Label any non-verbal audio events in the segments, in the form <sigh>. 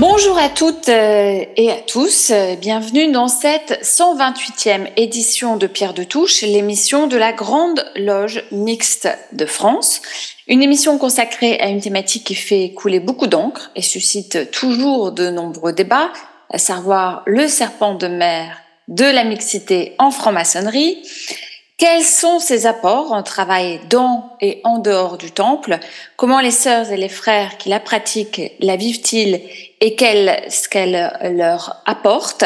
Bonjour à toutes euh, et à tous, bienvenue dans cette 128e édition de Pierre de Touche, l'émission de la Grande Loge Mixte de France. Une émission consacrée à une thématique qui fait couler beaucoup d'encre et suscite toujours de nombreux débats, à savoir le serpent de mer de la mixité en franc-maçonnerie. Quels sont ses apports en travail dans et en dehors du temple? Comment les sœurs et les frères qui la pratiquent la vivent-ils et ce qu'elle leur apporte?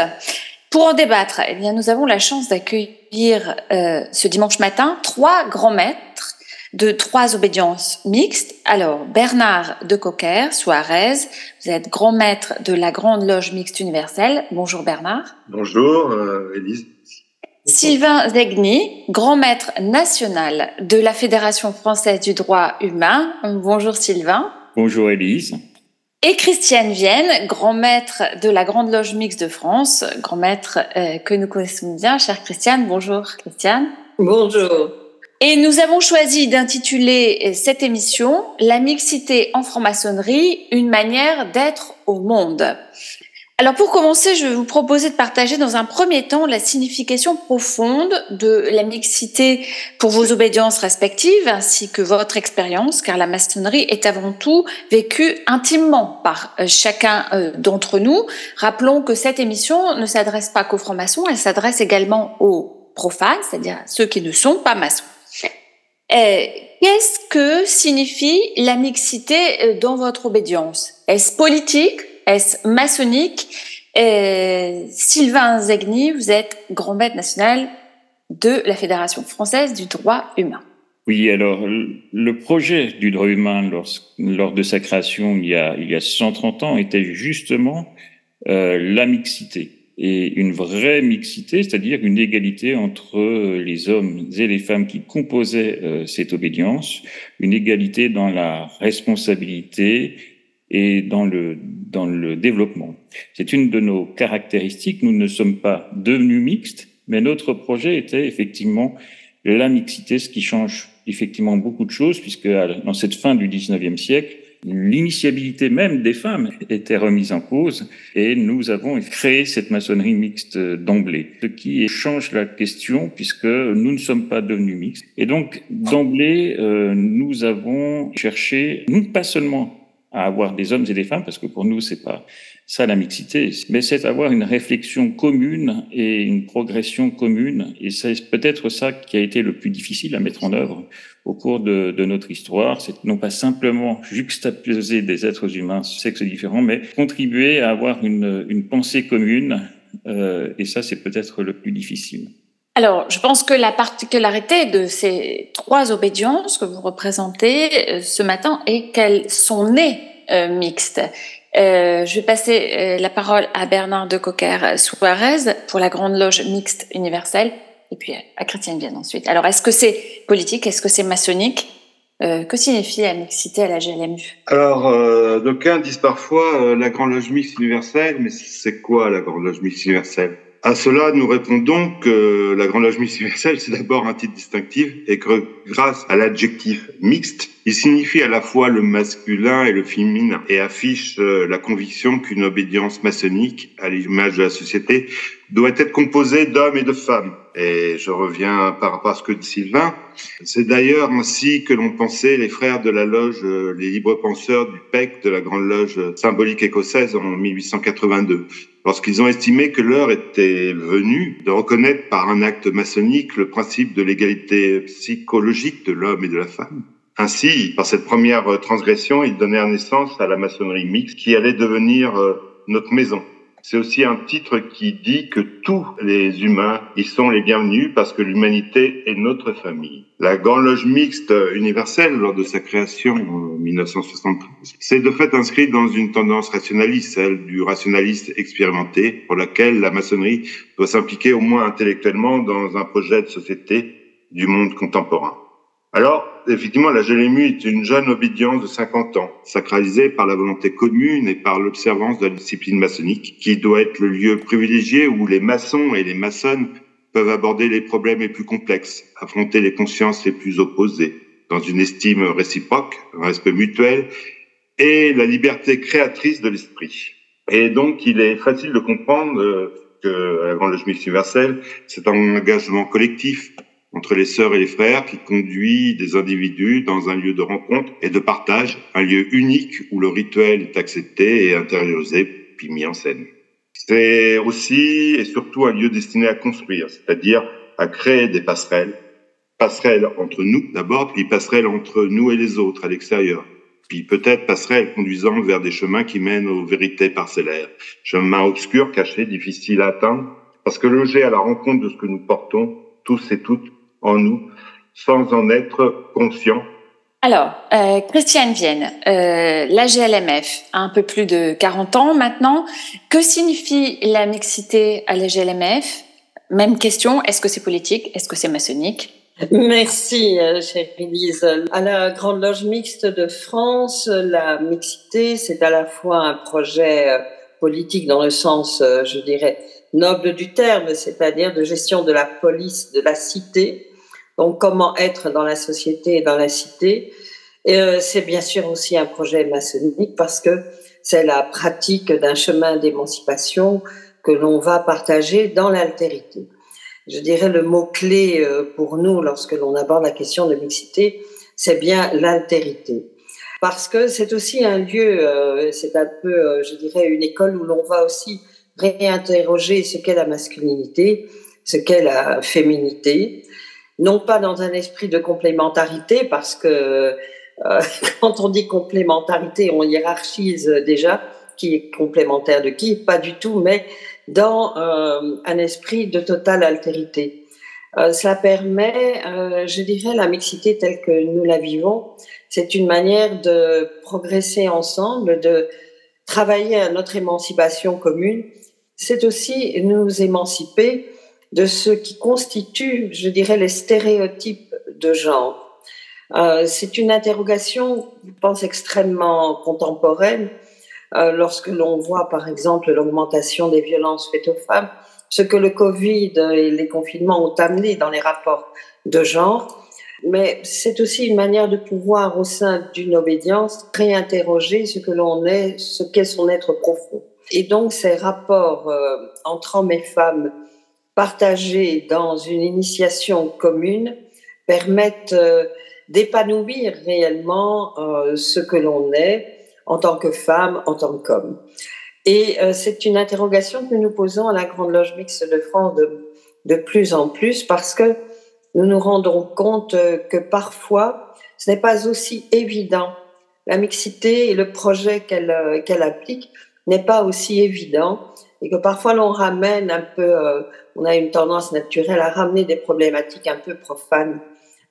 Pour en débattre, eh bien, nous avons la chance d'accueillir euh, ce dimanche matin trois grands maîtres de trois obédiences mixtes. Alors, Bernard de Cocker, Suarez, vous êtes grand maître de la Grande Loge Mixte Universelle. Bonjour Bernard. Bonjour euh, Élise. Sylvain Zegni, grand maître national de la Fédération française du droit humain. Bonjour Sylvain. Bonjour Élise. Et Christiane Vienne, grand maître de la Grande Loge Mixte de France, grand maître euh, que nous connaissons bien. Chère Christiane, bonjour Christiane. Bonjour. Et nous avons choisi d'intituler cette émission La mixité en franc-maçonnerie, une manière d'être au monde. Alors pour commencer, je vais vous proposer de partager dans un premier temps la signification profonde de la mixité pour vos obédiences respectives ainsi que votre expérience, car la maçonnerie est avant tout vécue intimement par euh, chacun euh, d'entre nous. Rappelons que cette émission ne s'adresse pas qu'aux francs-maçons, elle s'adresse également aux profanes, c'est-à-dire ceux qui ne sont pas maçons. Euh, qu'est-ce que signifie la mixité dans votre obédience? Est-ce politique? Est maçonnique? Et Sylvain Zegni, vous êtes grand maître national de la Fédération française du droit humain. Oui, alors le projet du droit humain lors, de sa création il y, a, il y a 130 ans était justement euh, la mixité et une vraie mixité, c'est-à-dire une égalité entre les hommes et les femmes qui composaient euh, cette obédience, une égalité dans la responsabilité et dans le dans le développement. C'est une de nos caractéristiques. Nous ne sommes pas devenus mixtes, mais notre projet était effectivement la mixité, ce qui change effectivement beaucoup de choses, puisque dans cette fin du 19e siècle, l'initiabilité même des femmes était remise en cause et nous avons créé cette maçonnerie mixte d'emblée, ce qui change la question puisque nous ne sommes pas devenus mixtes. Et donc d'emblée, euh, nous avons cherché, non pas seulement à avoir des hommes et des femmes, parce que pour nous, c'est pas ça la mixité, mais c'est avoir une réflexion commune et une progression commune. Et c'est peut-être ça qui a été le plus difficile à mettre en œuvre au cours de, notre histoire. C'est non pas simplement juxtaposer des êtres humains sexes différents, mais contribuer à avoir une, une pensée commune. Euh, et ça, c'est peut-être le plus difficile. Alors, je pense que la particularité de ces trois obédiences que vous représentez euh, ce matin est qu'elles sont nées euh, mixtes. Euh, je vais passer euh, la parole à Bernard de Cocker Suarez pour la Grande Loge Mixte Universelle et puis à Chrétienne Vienne ensuite. Alors, est-ce que c'est politique Est-ce que c'est maçonnique que signifie la mixité à la GLMU Alors, euh, d'aucuns disent parfois la Grande Loge Mixte Universelle, mais c'est quoi la Grande Loge Mixte Universelle? À cela, nous répondons que la Grande Loge c'est d'abord un titre distinctif et que grâce à l'adjectif mixte, il signifie à la fois le masculin et le féminin et affiche euh, la conviction qu'une obédience maçonnique, à l'image de la société, doit être composée d'hommes et de femmes. Et je reviens par rapport à ce que dit Sylvain. C'est d'ailleurs ainsi que l'on pensait les frères de la loge, euh, les libres penseurs du PEC, de la Grande Loge symbolique écossaise en 1882 lorsqu'ils ont estimé que l'heure était venue de reconnaître par un acte maçonnique le principe de l'égalité psychologique de l'homme et de la femme. Ainsi, par cette première transgression, ils donnèrent naissance à la maçonnerie mixte qui allait devenir euh, notre maison. C'est aussi un titre qui dit que tous les humains y sont les bienvenus parce que l'humanité est notre famille. La Grande Loge Mixte universelle, lors de sa création en 1973, s'est de fait inscrite dans une tendance rationaliste, celle du rationaliste expérimenté, pour laquelle la maçonnerie doit s'impliquer au moins intellectuellement dans un projet de société du monde contemporain. Alors, effectivement, la GLMU est une jeune obédience de 50 ans, sacralisée par la volonté commune et par l'observance de la discipline maçonnique, qui doit être le lieu privilégié où les maçons et les maçonnes peuvent aborder les problèmes les plus complexes, affronter les consciences les plus opposées, dans une estime réciproque, un respect mutuel et la liberté créatrice de l'esprit. Et donc, il est facile de comprendre euh, que la Grande Loge universelle, c'est un engagement collectif entre les sœurs et les frères qui conduit des individus dans un lieu de rencontre et de partage, un lieu unique où le rituel est accepté et intériorisé puis mis en scène. C'est aussi et surtout un lieu destiné à construire, c'est-à-dire à créer des passerelles, passerelles entre nous d'abord, puis passerelles entre nous et les autres à l'extérieur, puis peut-être passerelles conduisant vers des chemins qui mènent aux vérités parcellaires, chemins obscurs, cachés, difficiles à atteindre, parce que loger à la rencontre de ce que nous portons, tous et toutes, en nous sans en être conscient alors, euh, Christiane Vienne, euh, la GLMF a un peu plus de 40 ans maintenant. Que signifie la mixité à la GLMF Même question, est-ce que c'est politique? Est-ce que c'est maçonnique? Merci, euh, chère Elise. À la Grande Loge Mixte de France, la mixité, c'est à la fois un projet euh, politique dans le sens, je dirais, noble du terme, c'est-à-dire de gestion de la police de la cité, donc, comment être dans la société et dans la cité. Euh, c'est bien sûr aussi un projet maçonnique parce que c'est la pratique d'un chemin d'émancipation que l'on va partager dans l'altérité. Je dirais le mot-clé euh, pour nous lorsque l'on aborde la question de mixité, c'est bien l'altérité. Parce que c'est aussi un lieu, euh, c'est un peu, je dirais, une école où l'on va aussi réinterroger ce qu'est la masculinité, ce qu'est la féminité, non pas dans un esprit de complémentarité, parce que euh, <laughs> quand on dit complémentarité, on hiérarchise déjà qui est complémentaire de qui, pas du tout, mais dans euh, un esprit de totale altérité. Euh, cela permet, euh, je dirais, la mixité telle que nous la vivons, c'est une manière de progresser ensemble, de travailler à notre émancipation commune. C'est aussi nous émanciper de ce qui constitue, je dirais, les stéréotypes de genre. Euh, c'est une interrogation, je pense, extrêmement contemporaine euh, lorsque l'on voit, par exemple, l'augmentation des violences faites aux femmes, ce que le Covid et les confinements ont amené dans les rapports de genre. Mais c'est aussi une manière de pouvoir, au sein d'une obédience, réinterroger ce que l'on est, ce qu'est son être profond. Et donc, ces rapports euh, entre hommes et femmes partagés dans une initiation commune permettent euh, d'épanouir réellement euh, ce que l'on est en tant que femme, en tant qu'homme. Et euh, c'est une interrogation que nous posons à la Grande Loge Mixte de France de, de plus en plus parce que nous nous rendons compte que parfois ce n'est pas aussi évident. La mixité et le projet qu'elle qu'elle applique n'est pas aussi évident et que parfois l'on ramène un peu on a une tendance naturelle à ramener des problématiques un peu profanes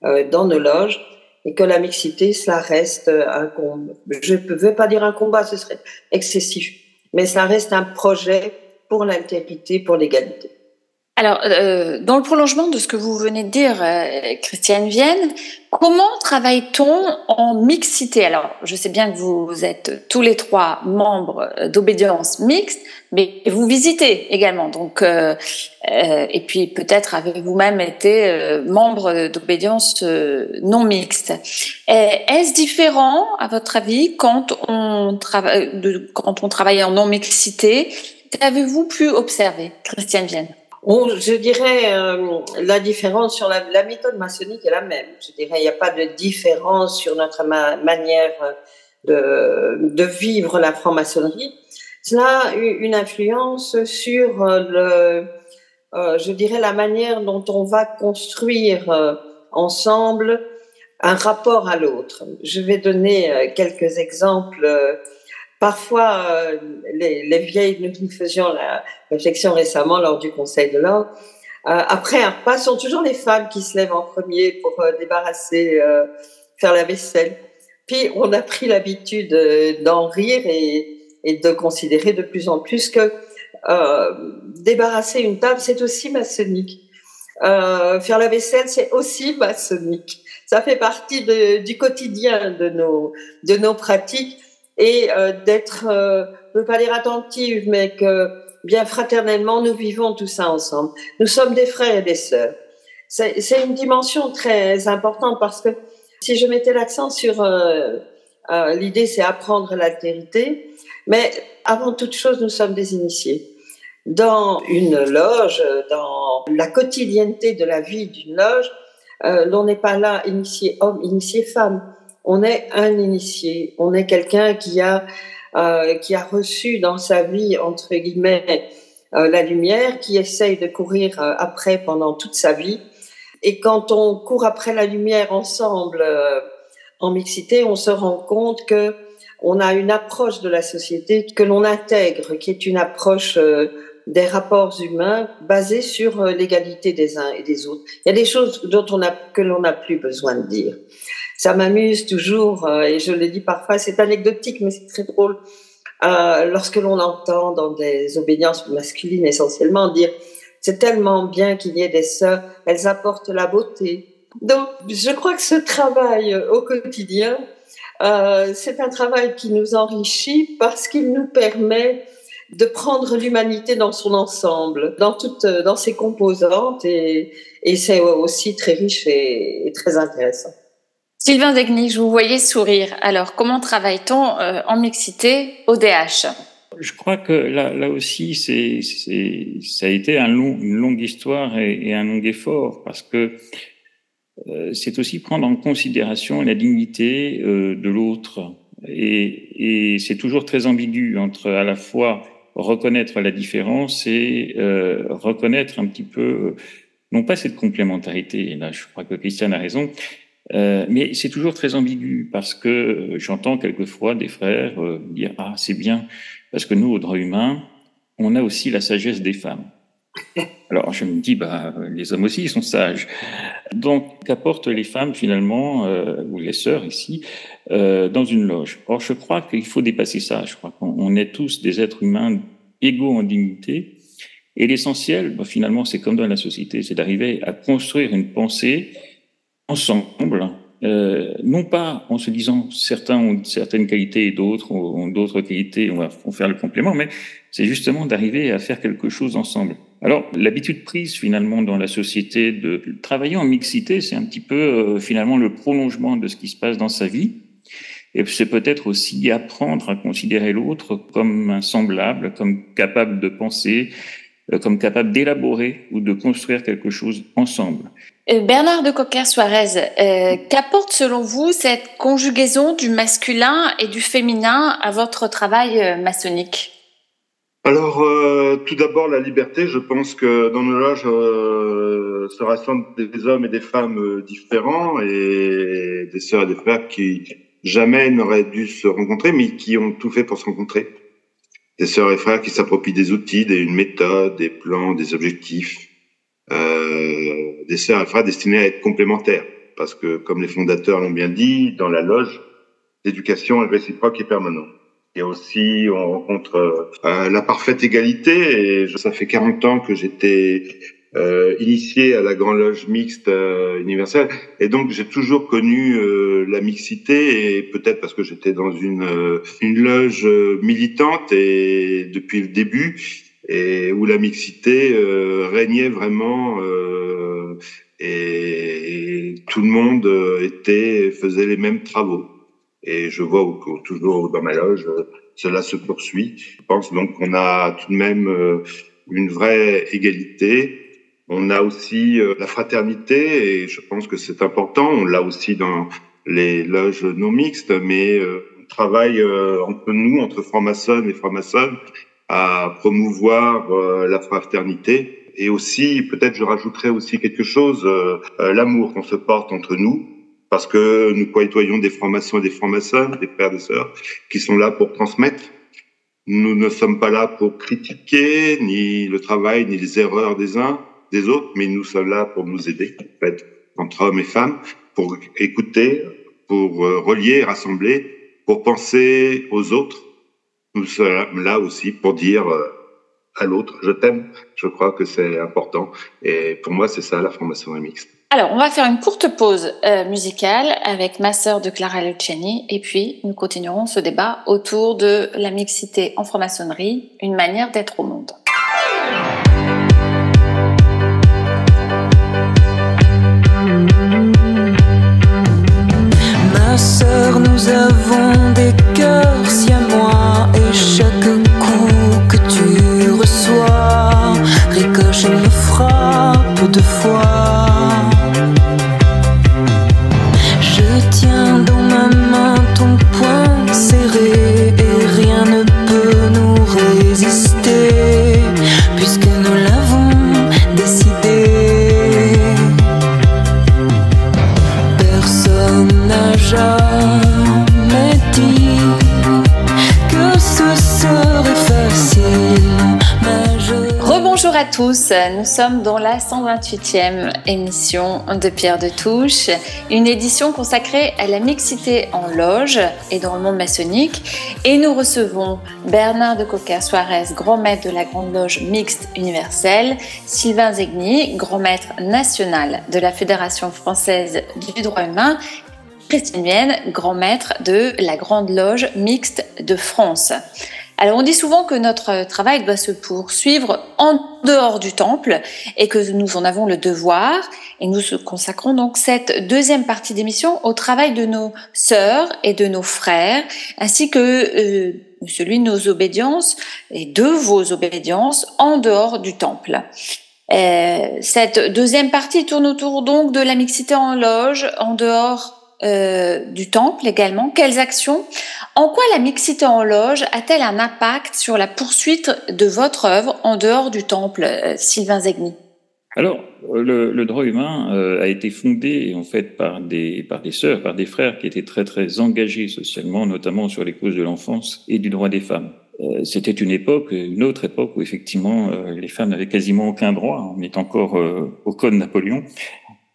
euh, dans nos loges et que la mixité, cela reste un combat. Je ne veux pas dire un combat, ce serait excessif, mais ça reste un projet pour l'altérité, pour l'égalité. Alors, euh, dans le prolongement de ce que vous venez de dire, euh, Christiane Vienne, comment travaille-t-on en mixité? Alors, je sais bien que vous êtes tous les trois membres d'obédience mixte, mais vous visitez également. Donc, euh, euh et puis peut-être avez-vous même été euh, membre d'obédience euh, non mixte. Est-ce différent, à votre avis, quand on travaille, quand on travaille en non mixité? Qu'avez-vous pu observer, Christiane Vienne? Je dirais euh, la différence sur la, méthode maçonnique est la même. Je dirais il n'y a pas de différence sur notre manière de, vivre la franc-maçonnerie. Cela a eu une influence sur le, euh, je dirais la manière dont on va construire euh, ensemble un rapport à l'autre. Je vais donner euh, quelques exemples Parfois, euh, les, les, vieilles, nous faisions la réflexion récemment lors du Conseil de l'ordre. Euh, après un repas, ce sont toujours les femmes qui se lèvent en premier pour euh, débarrasser, euh, faire la vaisselle. Puis on a pris l'habitude d'en rire et, et, de considérer de plus en plus que débarrasser une table, c'est aussi maçonnique. euh, faire la vaisselle, c'est aussi maçonnique. Ça fait partie de, du quotidien de nos, de nos pratiques et euh, d'être, euh, je ne veux pas dire attentive, mais que bien fraternellement, nous vivons tout ça ensemble. Nous sommes des frères et des sœurs. C'est une dimension très importante parce que si je mettais l'accent sur euh, euh, l'idée, c'est apprendre l'altérité, mais avant toute chose, nous sommes des initiés. Dans une loge, dans la quotidienneté de la vie d'une loge, euh, l'on n'est pas là initié homme, initié femme. On est un initié. On est quelqu'un qui a euh, qui a reçu dans sa vie entre guillemets euh, la lumière, qui essaye de courir euh, après pendant toute sa vie. Et quand on court après la lumière ensemble euh, en mixité, on se rend compte que on a une approche de la société que l'on intègre, qui est une approche euh, des rapports humains basés sur l'égalité des uns et des autres. Il y a des choses dont on a, que l'on n'a plus besoin de dire. Ça m'amuse toujours, euh, et je le dis parfois, c'est anecdotique, mais c'est très drôle, euh, lorsque l'on entend dans des obédiences masculines essentiellement dire c'est tellement bien qu'il y ait des sœurs, elles apportent la beauté. Donc, je crois que ce travail au quotidien, euh, c'est un travail qui nous enrichit parce qu'il nous permet de prendre l'humanité dans son ensemble, dans toutes, dans ses composantes, et, c'est aussi très riche et très intéressant. Sylvain Degny, je vous voyais sourire. Alors, comment travaille-t-on euh, en mixité au DH Je crois que là, là aussi, c'est, ça a été un long, une longue histoire et, et un long effort parce que euh, c'est aussi prendre en considération la dignité euh, de l'autre. Et, et c'est toujours très ambigu entre à la fois reconnaître la différence et euh, reconnaître un petit peu, euh, non pas cette complémentarité, et là je crois que Christiane a raison, euh, mais c'est toujours très ambigu parce que euh, j'entends quelquefois des frères euh, dire ah c'est bien parce que nous au droit humain on a aussi la sagesse des femmes. Alors je me dis bah les hommes aussi ils sont sages. Donc qu'apportent les femmes finalement euh, ou les sœurs ici euh, dans une loge? Or je crois qu'il faut dépasser ça. Je crois qu'on est tous des êtres humains égaux en dignité. Et l'essentiel, bah, finalement, c'est comme dans la société, c'est d'arriver à construire une pensée ensemble, euh, non pas en se disant certains ont certaines qualités et d'autres ont d'autres qualités, on va faire le complément, mais c'est justement d'arriver à faire quelque chose ensemble. Alors, l'habitude prise finalement dans la société de travailler en mixité, c'est un petit peu euh, finalement le prolongement de ce qui se passe dans sa vie. Et c'est peut-être aussi apprendre à considérer l'autre comme un semblable, comme capable de penser, comme capable d'élaborer ou de construire quelque chose ensemble. Euh, Bernard de Cocker-Suarez, euh, qu'apporte selon vous cette conjugaison du masculin et du féminin à votre travail euh, maçonnique? Alors, euh, tout d'abord, la liberté. Je pense que dans nos loges euh, se rassemblent des hommes et des femmes euh, différents et des sœurs et des frères qui jamais n'auraient dû se rencontrer, mais qui ont tout fait pour se rencontrer. Des sœurs et frères qui s'approprient des outils, des, une méthode, des plans, des objectifs. Euh, des sœurs et frères destinés à être complémentaires. Parce que, comme les fondateurs l'ont bien dit, dans la loge, l'éducation est réciproque et permanente. Et aussi, on rencontre euh, la parfaite égalité. Et je, ça fait 40 ans que j'étais euh, initié à la Grande Loge mixte euh, universelle. Et donc, j'ai toujours connu euh, la mixité. Et peut-être parce que j'étais dans une, euh, une loge militante et depuis le début, et où la mixité régnait vraiment. Et, et tout le monde était faisait les mêmes travaux. Et je vois toujours dans ma loge, cela se poursuit. Je pense donc qu'on a tout de même une vraie égalité. On a aussi la fraternité et je pense que c'est important. On l'a aussi dans les loges non mixtes, mais on travaille entre nous, entre francs-maçons et francs-maçons, à promouvoir la fraternité et aussi, peut-être je rajouterais aussi quelque chose, euh, l'amour qu'on se porte entre nous, parce que nous côtoyons des francs-maçons et des francs-maçons, des frères et des sœurs, qui sont là pour transmettre. Nous ne sommes pas là pour critiquer ni le travail ni les erreurs des uns, autres, mais nous sommes là pour nous aider, en fait, entre hommes et femmes, pour écouter, pour euh, relier, rassembler, pour penser aux autres. Nous sommes là aussi pour dire euh, à l'autre. Je t'aime. Je crois que c'est important. Et pour moi, c'est ça la formation mixte. Alors, on va faire une courte pause euh, musicale avec ma sœur de Clara Luciani et puis nous continuerons ce débat autour de la mixité en franc-maçonnerie, une manière d'être au monde. Nous avons des cœurs si à moi et chaque coup que tu reçois ricoche et me frappe de fois. Tous, nous sommes dans la 128e émission de Pierre de Touche, une édition consacrée à la mixité en loge et dans le monde maçonnique. Et nous recevons Bernard de Coca Suarez, grand maître de la Grande Loge Mixte Universelle, Sylvain Zegni, grand maître national de la Fédération française du droit humain, Christine Vienne, grand maître de la Grande Loge Mixte de France. Alors on dit souvent que notre travail doit se poursuivre en dehors du temple et que nous en avons le devoir et nous consacrons donc cette deuxième partie d'émission au travail de nos sœurs et de nos frères ainsi que euh, celui de nos obédiences et de vos obédiences en dehors du temple. Euh, cette deuxième partie tourne autour donc de la mixité en loge, en dehors euh, du temple également. Quelles actions? En quoi la mixité en loge a-t-elle un impact sur la poursuite de votre œuvre en dehors du temple, euh, Sylvain Zegni alors, le, droit humain euh, a été fondé en fait par des par des sœurs, par des frères qui étaient très très engagés socialement, notamment sur les causes de l'enfance et du droit des femmes. C'était une époque, une autre époque où effectivement les femmes n'avaient quasiment aucun droit. On est encore au code Napoléon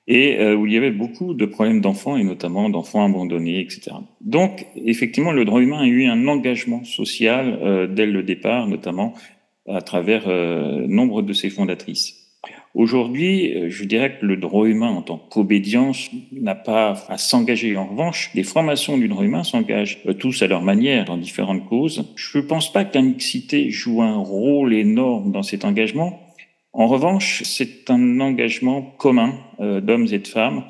et euh, où il y avait beaucoup de problèmes d'enfants, et notamment d'enfants abandonnés, etc. Donc, effectivement, le droit humain a eu un engagement social euh, dès le départ, notamment à travers euh, nombre de ses fondatrices. Aujourd'hui, je dirais que le droit humain en tant qu'obédience n'a pas à s'engager. En revanche, les francs-maçons du droit humain s'engagent tous à leur manière dans différentes causes. Je ne pense pas que la mixité joue un rôle énorme dans cet engagement, en revanche, c'est un engagement commun euh, d'hommes et de femmes,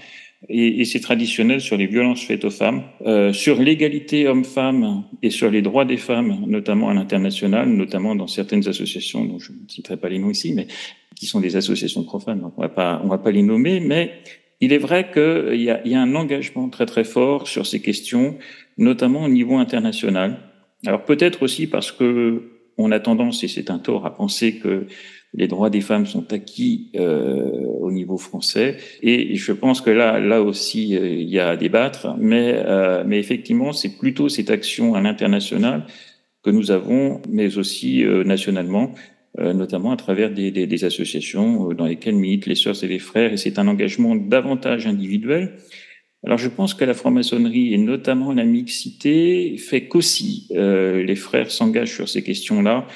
et, et c'est traditionnel sur les violences faites aux femmes, euh, sur l'égalité homme-femme et sur les droits des femmes, notamment à l'international, notamment dans certaines associations dont je ne citerai pas les noms ici, mais qui sont des associations profanes, donc on va pas, on va pas les nommer, mais il est vrai qu'il y a, il y a un engagement très très fort sur ces questions, notamment au niveau international. Alors peut-être aussi parce que on a tendance, et c'est un tort, à penser que les droits des femmes sont acquis euh, au niveau français. Et je pense que là, là aussi, euh, il y a à débattre. Mais, euh, mais effectivement, c'est plutôt cette action à l'international que nous avons, mais aussi euh, nationalement, euh, notamment à travers des, des, des, associations dans lesquelles militent les sœurs et les frères. Et c'est un engagement davantage individuel. Alors je pense que la franc-maçonnerie et notamment la mixité fait qu'aussi les frères s'engagent sur ces questions-là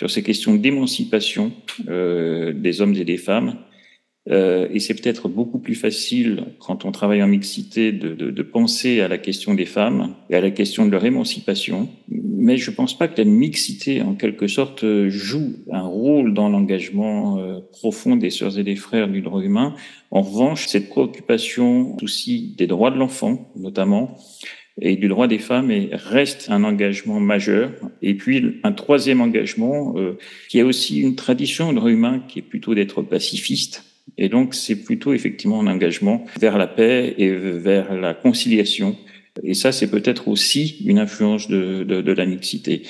sur ces questions d'émancipation euh, des hommes et des femmes. Euh, et c'est peut-être beaucoup plus facile quand on travaille en mixité de, de, de, penser à la question des femmes et à la question de leur émancipation. Mais je ne pense pas que la mixité, en quelque sorte, joue un rôle dans l'engagement euh, profond des sœurs et des frères du droit humain. En revanche, cette préoccupation aussi des droits de l'enfant, notamment, et du droit des femmes et reste un engagement majeur. Et puis un troisième engagement euh, qui a aussi une tradition de droit humain qui est plutôt d'être pacifiste. Et donc c'est plutôt effectivement un engagement vers la paix et vers la conciliation. Et ça, c'est peut-être aussi une influence de, de, de la mixité.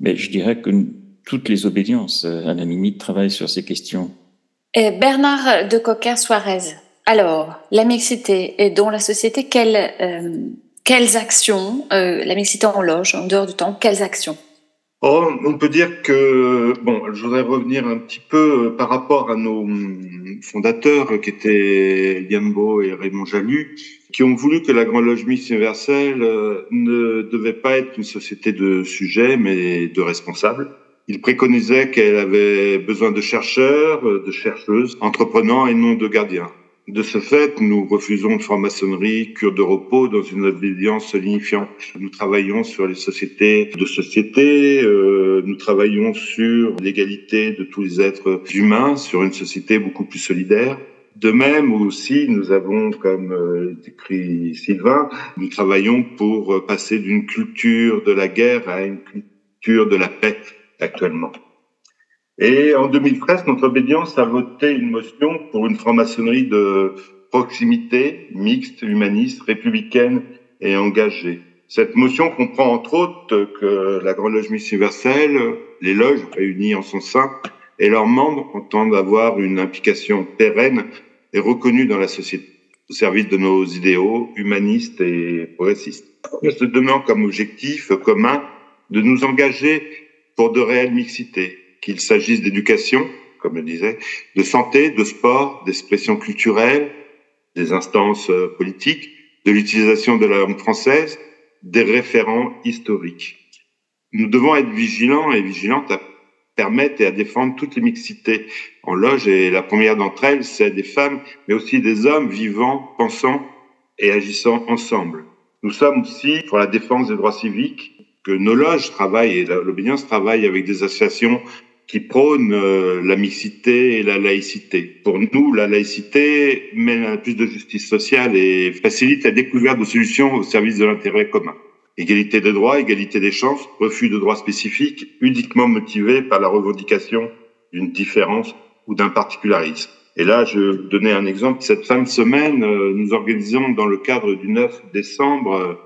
Mais je dirais que toutes les obédiences, à la limite, travaillent sur ces questions. Bernard de Coca Suarez. Alors, la mixité et dans la société, quelle euh, quelles actions, euh, la mixité en loge, en dehors du temps, quelles actions oh, On peut dire que, bon, je voudrais revenir un petit peu euh, par rapport à nos fondateurs qui étaient Yambo et Raymond Jalut, qui ont voulu que la Grande Loge Mixte Universelle euh, ne devait pas être une société de sujets, mais de responsables. Il préconisait qu'elle avait besoin de chercheurs, de chercheuses, entreprenants et non de gardiens. De ce fait, nous refusons de franc-maçonnerie, cure de repos dans une obédience lignifiante. Nous travaillons sur les sociétés de société, euh, nous travaillons sur l'égalité de tous les êtres humains, sur une société beaucoup plus solidaire. De même aussi, nous avons, comme euh, écrit Sylvain, nous travaillons pour passer d'une culture de la guerre à une culture de la paix actuellement. Et en 2013, notre obédience a voté une motion pour une franc-maçonnerie de proximité, mixte, humaniste, républicaine et engagée. Cette motion comprend entre autres que la Grande Loge universelle, les loges réunies en son sein et leurs membres entendent avoir une implication pérenne et reconnue dans la société au service de nos idéaux humanistes et progressistes. Nous se donnant comme objectif commun de nous engager pour de réelles mixités, qu'il s'agisse d'éducation, comme je disais, de santé, de sport, d'expression culturelle, des instances euh, politiques, de l'utilisation de la langue française, des référents historiques. Nous devons être vigilants et vigilantes à permettre et à défendre toutes les mixités en loge et la première d'entre elles, c'est des femmes, mais aussi des hommes vivant, pensant et agissant ensemble. Nous sommes aussi pour la défense des droits civiques, que nos loges travaillent et l'obédience travaille avec des associations qui prône euh, la mixité et la laïcité. Pour nous, la laïcité mène à plus de justice sociale et facilite la découverte de solutions au service de l'intérêt commun. Égalité des droits, égalité des chances, refus de droits spécifiques uniquement motivés par la revendication d'une différence ou d'un particularisme. Et là, je donnais un exemple. Cette fin de semaine, euh, nous organisons dans le cadre du 9 décembre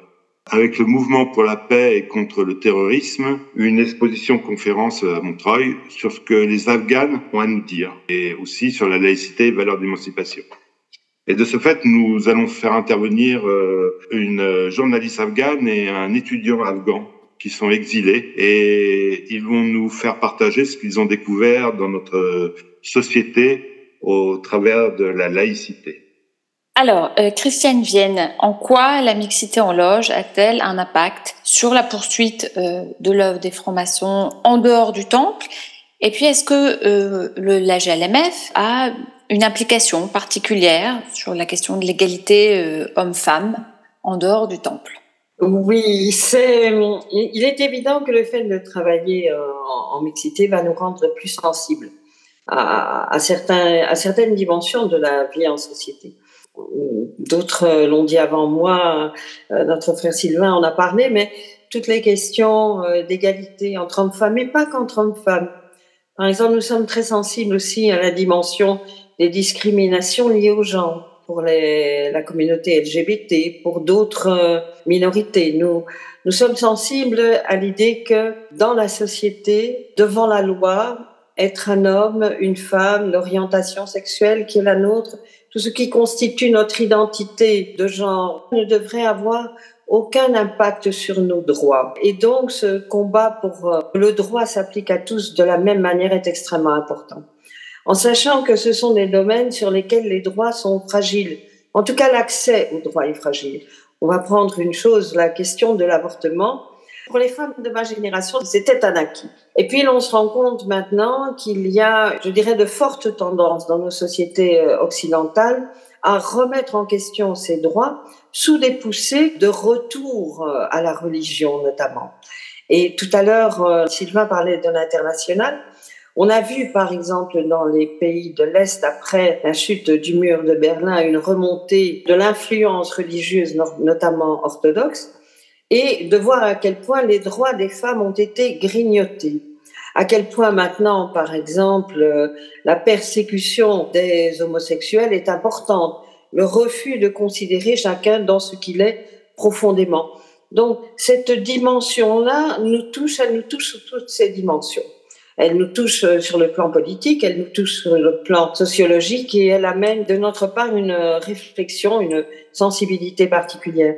avec le mouvement pour la paix et contre le terrorisme, une exposition conférence à Montreuil sur ce que les Afghans ont à nous dire et aussi sur la laïcité et valeurs d'émancipation. Et de ce fait, nous allons faire intervenir euh, une journaliste afghane et un étudiant afghan qui sont exilés et ils vont nous faire partager ce qu'ils ont découvert dans notre société au travers de la laïcité. Alors, euh, Christiane Vienne, en quoi la mixité en loge a-t-elle un impact sur la poursuite euh, de l'œuvre des francs-maçons en dehors du temple? Et puis, est-ce que euh, le, la GLMF a une implication particulière sur la question de l'égalité homme-femme en dehors du temple? Oui, c'est, il est évident que le fait de travailler en, mixité va nous rendre plus sensibles à, certains, à certaines dimensions de la vie en société. D'autres euh, l'ont dit avant moi, euh, notre frère Sylvain en a parlé, mais toutes les questions euh, d'égalité entre hommes-femmes, et pas qu'entre hommes-femmes. Par exemple, nous sommes très sensibles aussi à la dimension des discriminations liées aux genre pour la communauté LGBT, pour d'autres minorités. Nous, nous sommes sensibles à l'idée que dans la société, devant la loi, être un homme, une femme, l'orientation sexuelle qui est la nôtre, tout ce qui constitue notre identité de genre ne devrait avoir aucun impact sur nos droits. Et donc, ce combat pour euh, le droit s'applique à tous de la même manière est extrêmement important. En sachant que ce sont des domaines sur lesquels les droits sont fragiles. En tout cas, l'accès aux droits est fragile. On va prendre une chose, la question de l'avortement. Pour les femmes de ma génération, c'était un acquis. Et puis, on se rend compte maintenant qu'il y a, je dirais, de fortes tendances dans nos sociétés euh, occidentales à remettre en question ces droits sous des poussées de retour euh, à la religion, notamment. Et tout à l'heure, euh, Sylvain parlait de l'international. On a vu, par exemple, dans les pays de l'Est, après la chute du mur de Berlin, une remontée de l'influence religieuse, notamment orthodoxe et de voir à quel point les droits des femmes ont été grignotés. À quel point maintenant, par exemple, euh, la persécution des homosexuels est importante, le refus de considérer chacun dans ce qu'il est profondément. Donc, cette dimension-là nous touche, elle nous touche sur toutes ces dimensions. Elle nous touche euh, sur le plan politique, elle nous touche sur le plan sociologique et elle amène de notre part une réflexion, une sensibilité particulière.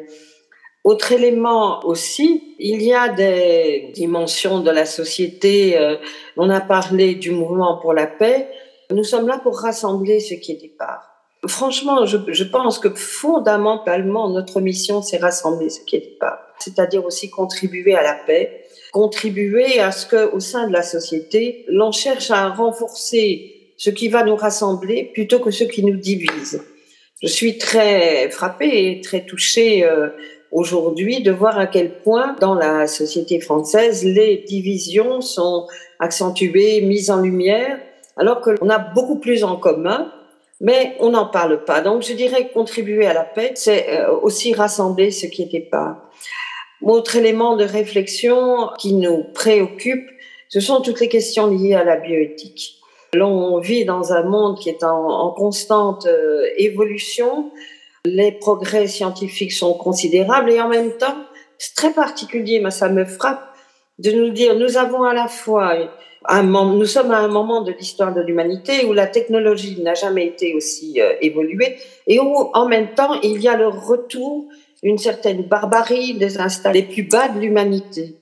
Autre élément aussi, il y a des dimensions de la société. Euh, on a parlé du mouvement pour la paix. Nous sommes là pour rassembler ce qui est départ. Franchement, je, je pense que fondamentalement, notre mission, c'est rassembler ce qui est départ. c'est-à-dire aussi contribuer à la paix, contribuer à ce que, au sein de la société, l'on cherche à renforcer ce qui va nous rassembler plutôt que ce qui nous divise. Je suis très frappée et très touchée euh, aujourd'hui de voir à quel point dans la société française les divisions sont accentuées, mises en lumière, alors qu'on a beaucoup plus en commun, mais on n'en parle pas. Donc je dirais contribuer à la paix, c'est euh, aussi rassembler ce qui n'était pas. Autre élément de réflexion qui nous préoccupe, ce sont toutes les questions liées à la bioéthique. L'on vit dans un monde qui est en, constante euh, évolution. Les progrès scientifiques sont considérables et en même temps, c'est très particulier, mais ça me frappe de nous dire nous avons à la fois un, nous sommes à un moment de l'histoire de l'humanité où la technologie n'a jamais été aussi euh, évoluée et où en même temps il y a le retour d'une certaine barbarie des instants les plus bas de l'humanité.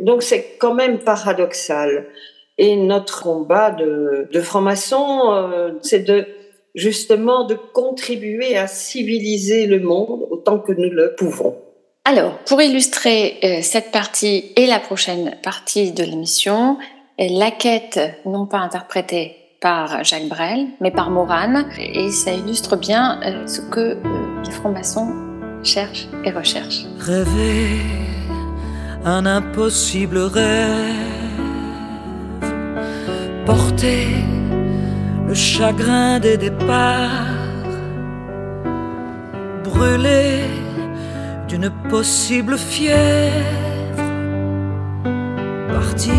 Donc c'est quand même paradoxal. Et notre combat de, de francs-maçons, euh, c'est de justement de contribuer à civiliser le monde autant que nous le pouvons. Alors, pour illustrer euh, cette partie et la prochaine partie de l'émission, euh, la quête, non pas interprétée par Jacques Brel, mais par Morane, et ça illustre bien ce que les francs-maçons cherchent et recherchent. Rêver un impossible rêve porter le chagrin des départs, brûler d'une possible fièvre, partir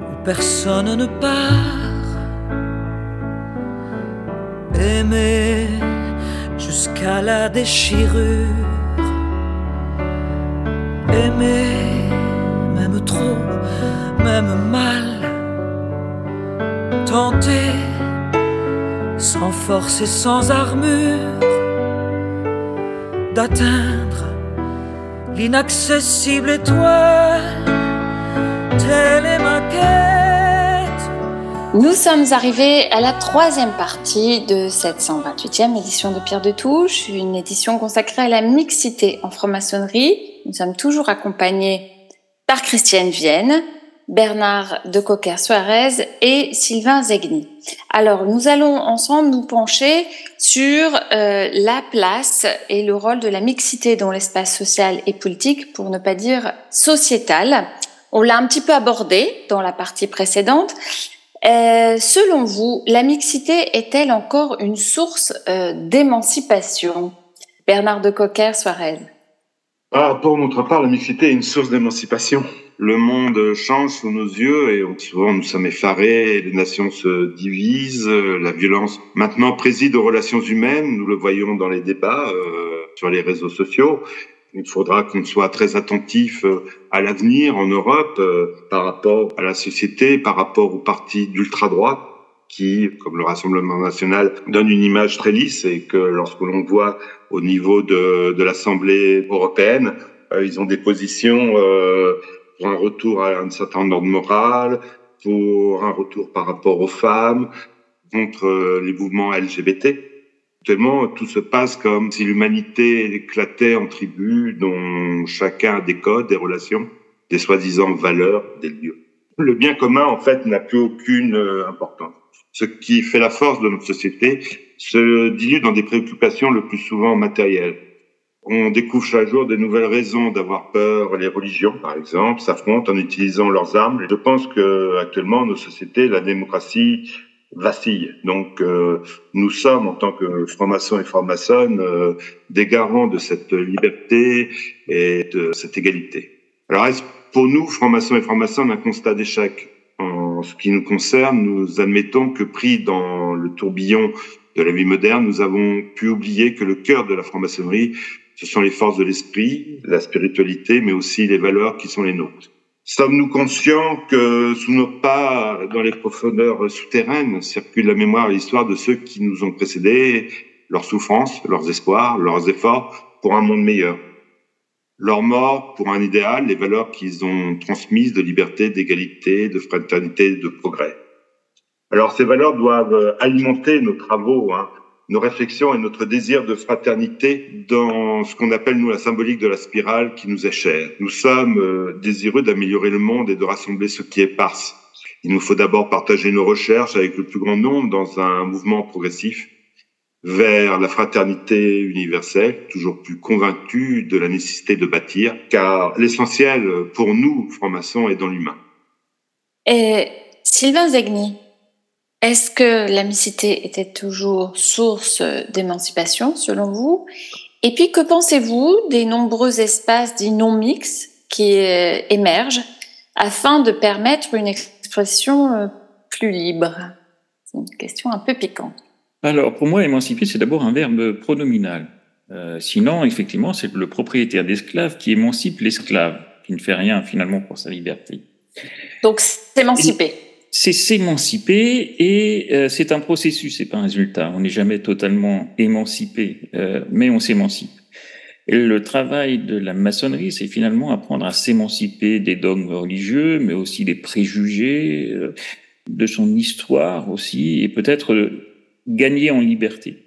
où personne ne part, aimer jusqu'à la déchirure, aimer même trop, même mal sans force et sans armure, d'atteindre l'inaccessible étoile. Telle. Nous sommes arrivés à la troisième partie de cette 128e édition de Pierre de Touche, une édition consacrée à la mixité en franc-maçonnerie. Nous sommes toujours accompagnés par Christiane Vienne, Bernard de Cocker-Suarez et Sylvain Zegni. Alors, nous allons ensemble nous pencher sur euh, la place et le rôle de la mixité dans l'espace social et politique, pour ne pas dire sociétal. On l'a un petit peu abordé dans la partie précédente. Euh, selon vous, la mixité est-elle encore une source euh, d'émancipation? Bernard de Cocker-Suarez. Ah, pour notre part, la mixité est une source d'émancipation le monde change sous nos yeux et souvent nous sommes effarés, les nations se divisent, la violence maintenant préside aux relations humaines, nous le voyons dans les débats euh, sur les réseaux sociaux. Il faudra qu'on soit très attentif euh, à l'avenir en Europe euh, par rapport à la société, par rapport aux partis d'ultra-droite qui, comme le Rassemblement national, donne une image très lisse et que lorsque l'on voit au niveau de, de l'Assemblée européenne, ils ont des positions pour un retour à un certain ordre moral, pour un retour par rapport aux femmes, contre euh, les mouvements LGBT. Actuellement, tout se passe comme si l'humanité éclatait en tribus dont chacun a des codes, des relations, des soi-disant valeurs, des lieux. Le bien commun, en fait, n'a plus aucune euh, importance. Ce qui fait la force de notre société se dilue dans des préoccupations le plus souvent matérielles on découvre chaque jour de nouvelles raisons d'avoir peur. Les religions, par exemple, s'affrontent en utilisant leurs armes. Je pense que actuellement, nos sociétés, la démocratie vacille. Donc, euh, nous sommes, en tant que francs-maçons et francs-maçonnes, euh, des garants de cette liberté et de cette égalité. Alors, est-ce pour nous, francs-maçons et francs-maçonnes, un constat d'échec? En ce qui nous concerne, nous admettons que pris dans le tourbillon de la vie moderne, nous avons pu oublier que le cœur de la franc-maçonnerie, ce sont les forces de l'esprit, la spiritualité, mais aussi les valeurs qui sont les nôtres. Sommes-nous conscients que sous nos pas, dans les profondeurs souterraines, circule la mémoire et l'histoire de ceux qui nous ont précédés, leurs souffrances, leurs espoirs, leurs efforts pour un monde meilleur? Leur mort pour un idéal, les valeurs qu'ils ont transmises de liberté, d'égalité, de fraternité, de progrès. Alors ces valeurs doivent alimenter nos travaux, hein, nos réflexions et notre désir de fraternité dans ce qu'on appelle, nous, la symbolique de la spirale qui nous est chère. Nous sommes euh, désireux d'améliorer le monde et de rassembler ce qui est parse. Il nous faut d'abord partager nos recherches avec le plus grand nombre dans un mouvement progressif vers la fraternité universelle, toujours plus convaincu de la nécessité de bâtir, car l'essentiel pour nous, francs-maçons, est dans l'humain. Et Sylvain Zegni, est-ce que la mixité était toujours source d'émancipation selon vous? Et puis que pensez-vous des nombreux espaces dits non mixtes qui euh, émergent afin de permettre une expression euh, plus libre? C'est une question un peu piquante. Alors pour moi, émanciper, c'est d'abord un verbe pronominal. Euh, sinon, effectivement, c'est le propriétaire d'esclaves qui émancipe l'esclave, qui ne fait rien finalement pour sa liberté. Donc s'émanciper c'est s'émanciper et euh, c'est un processus, c'est pas un résultat. On n'est jamais totalement émancipé, euh, mais on s'émancipe. Et le travail de la maçonnerie, c'est finalement apprendre à s'émanciper des dogmes religieux, mais aussi des préjugés, euh, de son histoire aussi, et peut-être gagner en liberté.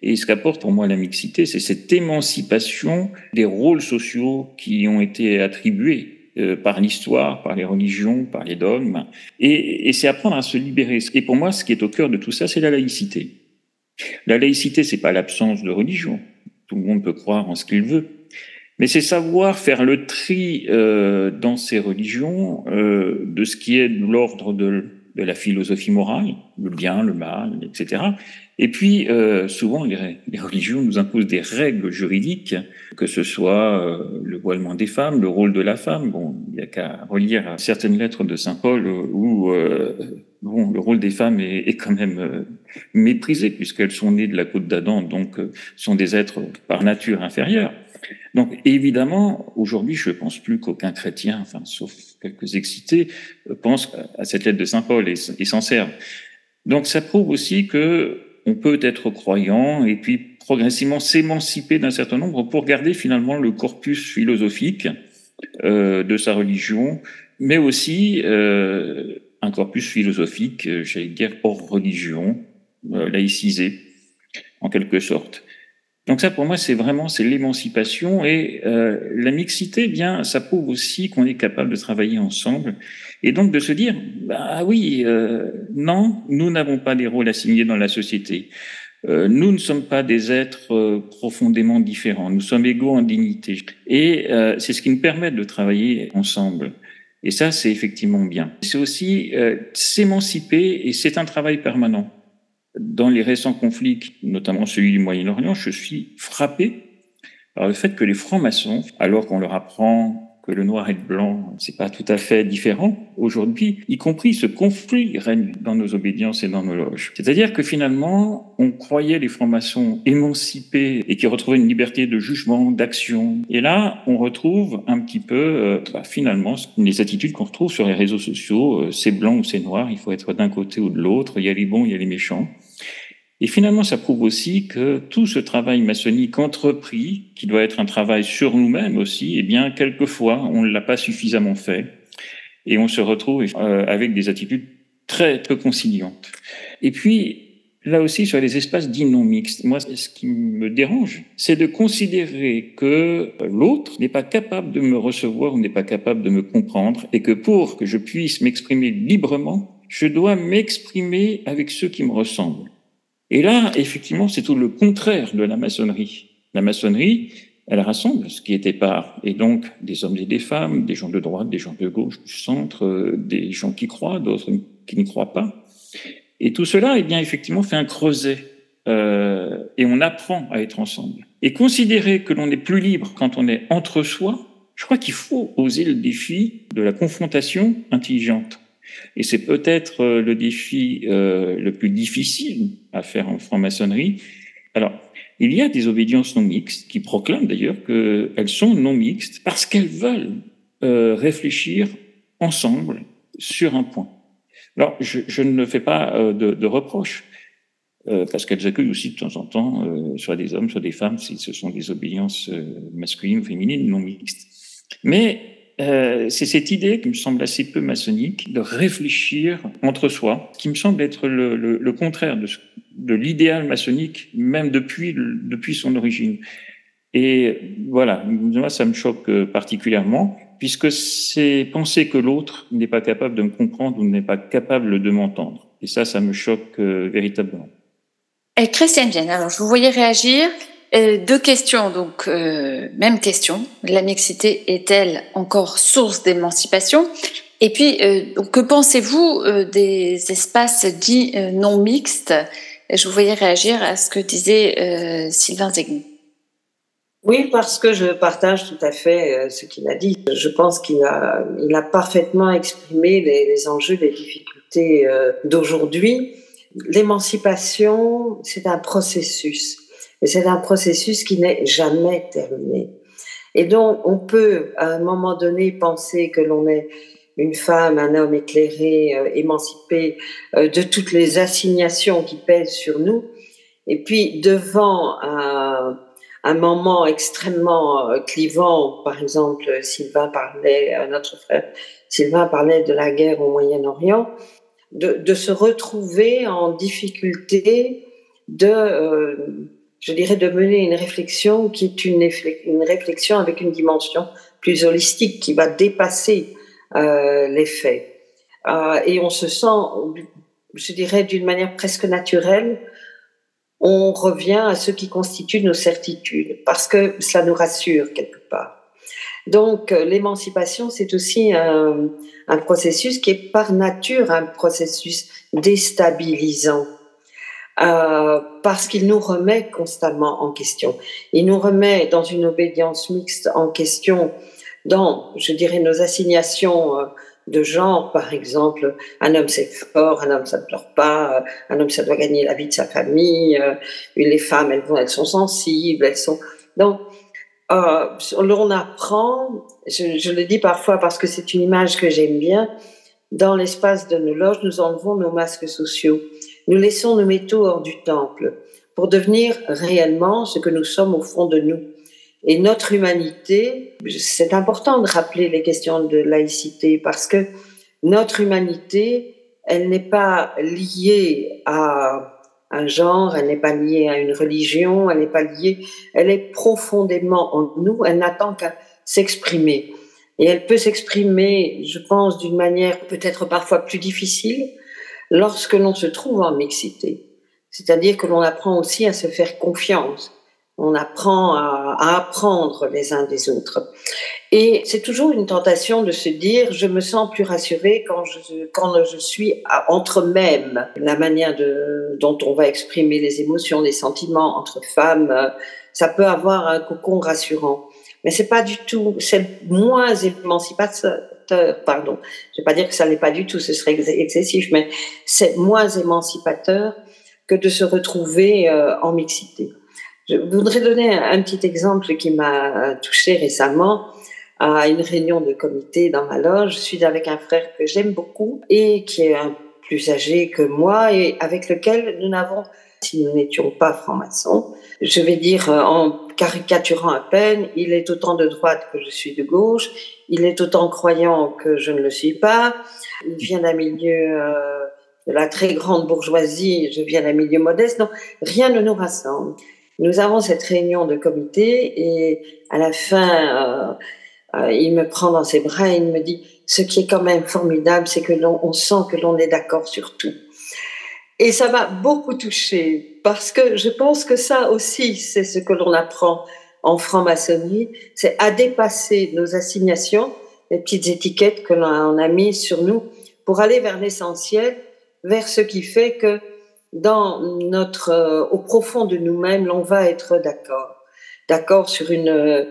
Et ce qu'apporte pour moi la mixité, c'est cette émancipation des rôles sociaux qui ont été attribués euh, par l'histoire, par les religions, par les dogmes. Et, et c'est apprendre à se libérer. Et pour moi, ce qui est au cœur de tout ça, c'est la laïcité. La laïcité, c'est pas l'absence de religion. Tout le monde peut croire en ce qu'il veut. Mais c'est savoir faire le tri euh, dans ces religions euh, de ce qui est de l'ordre de, de la philosophie morale, le bien, le mal, etc. Et puis, euh, souvent, les, religions nous imposent des règles juridiques, que ce soit euh, le voilement des femmes, le rôle de la femme. Bon, il n'y a qu'à relire certaines lettres de Saint Paul où euh, bon, le rôle des femmes est, quand même euh, méprisé, puisqu'elles sont nées de la côte d'Adam, donc euh, sont des êtres par nature inférieurs. Donc évidemment, aujourd'hui, je ne pense plus qu'aucun chrétien, enfin, sauf quelques excités, pense à cette lettre de Saint Paul et, et s'en serve. Donc ça prouve aussi que on peut être croyant et puis progressivement s'émanciper d'un certain nombre pour garder finalement le corpus philosophique euh, de sa religion, mais aussi euh, un corpus philosophique, euh, j'allais dire, hors religion, laïcisé, en quelque sorte. Donc ça, pour moi, c'est vraiment c'est l'émancipation et euh, la mixité. Eh bien, ça prouve aussi qu'on est capable de travailler ensemble et donc de se dire, bah oui, euh, non, nous n'avons pas des rôles assignés dans la société. Euh, nous ne sommes pas des êtres euh, profondément différents. Nous sommes égaux en dignité. Et euh, c'est ce qui nous permet de travailler ensemble. Et ça, c'est effectivement bien. C'est aussi euh, s'émanciper et c'est un travail permanent. Dans les récents conflits, notamment celui du Moyen-Orient, je suis frappé par le fait que les francs-maçons, alors qu'on leur apprend que le noir et le blanc, c'est pas tout à fait différent aujourd'hui, y compris ce conflit règne dans nos obédiences et dans nos loges. C'est-à-dire que finalement, on croyait les francs-maçons émancipés et qui retrouvaient une liberté de jugement, d'action. Et là, on retrouve un petit peu, euh, bah, finalement, les attitudes qu'on retrouve sur les réseaux sociaux. Euh, c'est blanc ou c'est noir, il faut être d'un côté ou de l'autre. Il y a les bons, il y a les méchants. Et finalement, ça prouve aussi que tout ce travail maçonnique entrepris, qui doit être un travail sur nous-mêmes aussi, eh bien, quelquefois, on ne l'a pas suffisamment fait. Et on se retrouve euh, avec des attitudes très peu conciliantes. Et puis, là aussi, sur les espaces dits non mixtes, moi, ce qui me dérange, c'est de considérer que l'autre n'est pas capable de me recevoir ou n'est pas capable de me comprendre et que pour que je puisse m'exprimer librement, je dois m'exprimer avec ceux qui me ressemblent. Et là, effectivement, c'est tout le contraire de la maçonnerie. La maçonnerie, elle rassemble ce qui était part, et donc des hommes et des femmes, des gens de droite, des gens de gauche, du centre, euh, des gens qui croient, d'autres qui n'y croient pas. Et tout cela, eh bien, effectivement, fait un creuset. Euh, et on apprend à être ensemble. Et considérer que l'on est plus libre quand on est entre soi, je crois qu'il faut oser le défi de la confrontation intelligente. Et c'est peut-être euh, le défi euh, le plus difficile à faire en franc-maçonnerie. Alors, il y a des obédiences non mixtes qui proclament d'ailleurs qu'elles sont non mixtes parce qu'elles veulent euh, réfléchir ensemble sur un point. Alors, je, je ne fais pas de, reproches, parce qu'elles accueillent aussi de temps en temps, soit des hommes, soit des femmes, si ce sont des obédiences masculines ou féminines non mixtes. Mais euh, c'est cette idée qui me semble assez peu maçonnique de réfléchir entre soi, qui me semble être le, contraire de l'idéal maçonnique, même depuis, depuis son origine. Et voilà, moi, ça me choque euh, particulièrement, puisque c'est penser que l'autre n'est pas capable de me comprendre ou n'est pas capable de m'entendre. Et ça, ça me choque euh, véritablement. Et Christiane alors je vous voyais réagir. Euh, deux questions, donc euh, même question. La mixité est-elle encore source d'émancipation? Et puis, euh, que pensez-vous des espaces dits non mixtes? Je vous voyais réagir à ce que disait Sylvain Zegni. Oui, parce que je partage tout à fait ce qu'il a dit. Je pense qu'il a, parfaitement exprimé les enjeux, les difficultés d'aujourd'hui. L'émancipation, c'est un processus et c'est un processus qui n'est jamais terminé. Et donc, on peut, à un moment donné, penser que l'on est une femme, un homme éclairé, euh, émancipé euh, de toutes les assignations qui pèsent sur nous. Et puis, devant un, moment extrêmement euh, clivant, par exemple, Sylvain parlait, notre frère Sylvain parlait de la guerre au Moyen-Orient, de, se retrouver en difficulté de je dirais, de mener une réflexion qui est une, réflexion avec une dimension plus holistique, qui va dépasser euh, les faits. Euh, et on se sent, je dirais, d'une manière presque naturelle, on revient à ce qui constitue nos certitudes, parce que ça nous rassure quelque part. Donc, euh, l'émancipation, c'est aussi un, un processus qui est par nature un processus déstabilisant euh, parce qu'il nous remet constamment en question. Il nous remet dans une obédience mixte en question dans, je dirais, nos assignations euh, de genre, par exemple, un homme c'est fort, un homme ça ne pleure pas, un homme ça doit gagner la vie de sa famille, euh, les femmes elles, elles sont sensibles, elles sont... Donc, euh, on apprend, je, je le dis parfois parce que c'est une image que j'aime bien, dans l'espace de nos loges, nous enlevons nos masques sociaux nous laissons nos métaux hors du temple pour devenir réellement ce que nous sommes au fond de nous. Et notre humanité, c'est important de rappeler les questions de laïcité parce que notre humanité, elle n'est pas liée à un genre, elle n'est pas liée à une religion, elle n'est pas liée, elle est profondément en nous, elle n'attend qu'à s'exprimer. Et elle peut s'exprimer, je pense, d'une manière peut-être parfois plus difficile, lorsque l'on se trouve en mixité. C'est-à-dire que l'on apprend aussi à se faire confiance. On apprend à, apprendre les uns des autres. Et c'est toujours une tentation de se dire, je me sens plus rassurée quand je, suis entre mêmes. La manière dont on va exprimer les émotions, les sentiments entre femmes, ça peut avoir un cocon rassurant. Mais c'est pas du tout, c'est moins émancipateur pardon. Je vais pas dire que ça n'est pas du tout, ce serait excessif, mais c'est moins émancipateur que de se retrouver euh, en mixité. Je voudrais donner un, petit exemple qui m'a touché récemment à une réunion de comité dans ma loge. Je suis avec un frère que j'aime beaucoup et qui est plus âgé que moi et avec lequel nous n'avons, si nous n'étions pas francs-maçons, je vais dire euh, en caricaturant à peine, il est autant de droite que je suis de gauche, il est autant croyant que je ne le suis pas, il vient d'un milieu euh, de la très grande bourgeoisie, je viens d'un milieu modeste, donc rien ne nous rassemble. Nous avons cette réunion de comité et à la fin, euh, euh, il me prend dans ses bras et il me dit, ce qui est quand même formidable, c'est que l'on on sent que l'on est d'accord sur tout. Et ça m'a beaucoup touchée parce que je pense que ça aussi, c'est ce que l'on apprend en franc-maçonnerie, c'est à dépasser nos assignations, les petites étiquettes que l'on a mises sur nous, pour aller vers l'essentiel, vers ce qui fait que dans notre, euh, au profond de nous-mêmes, l'on va être d'accord, d'accord sur une euh,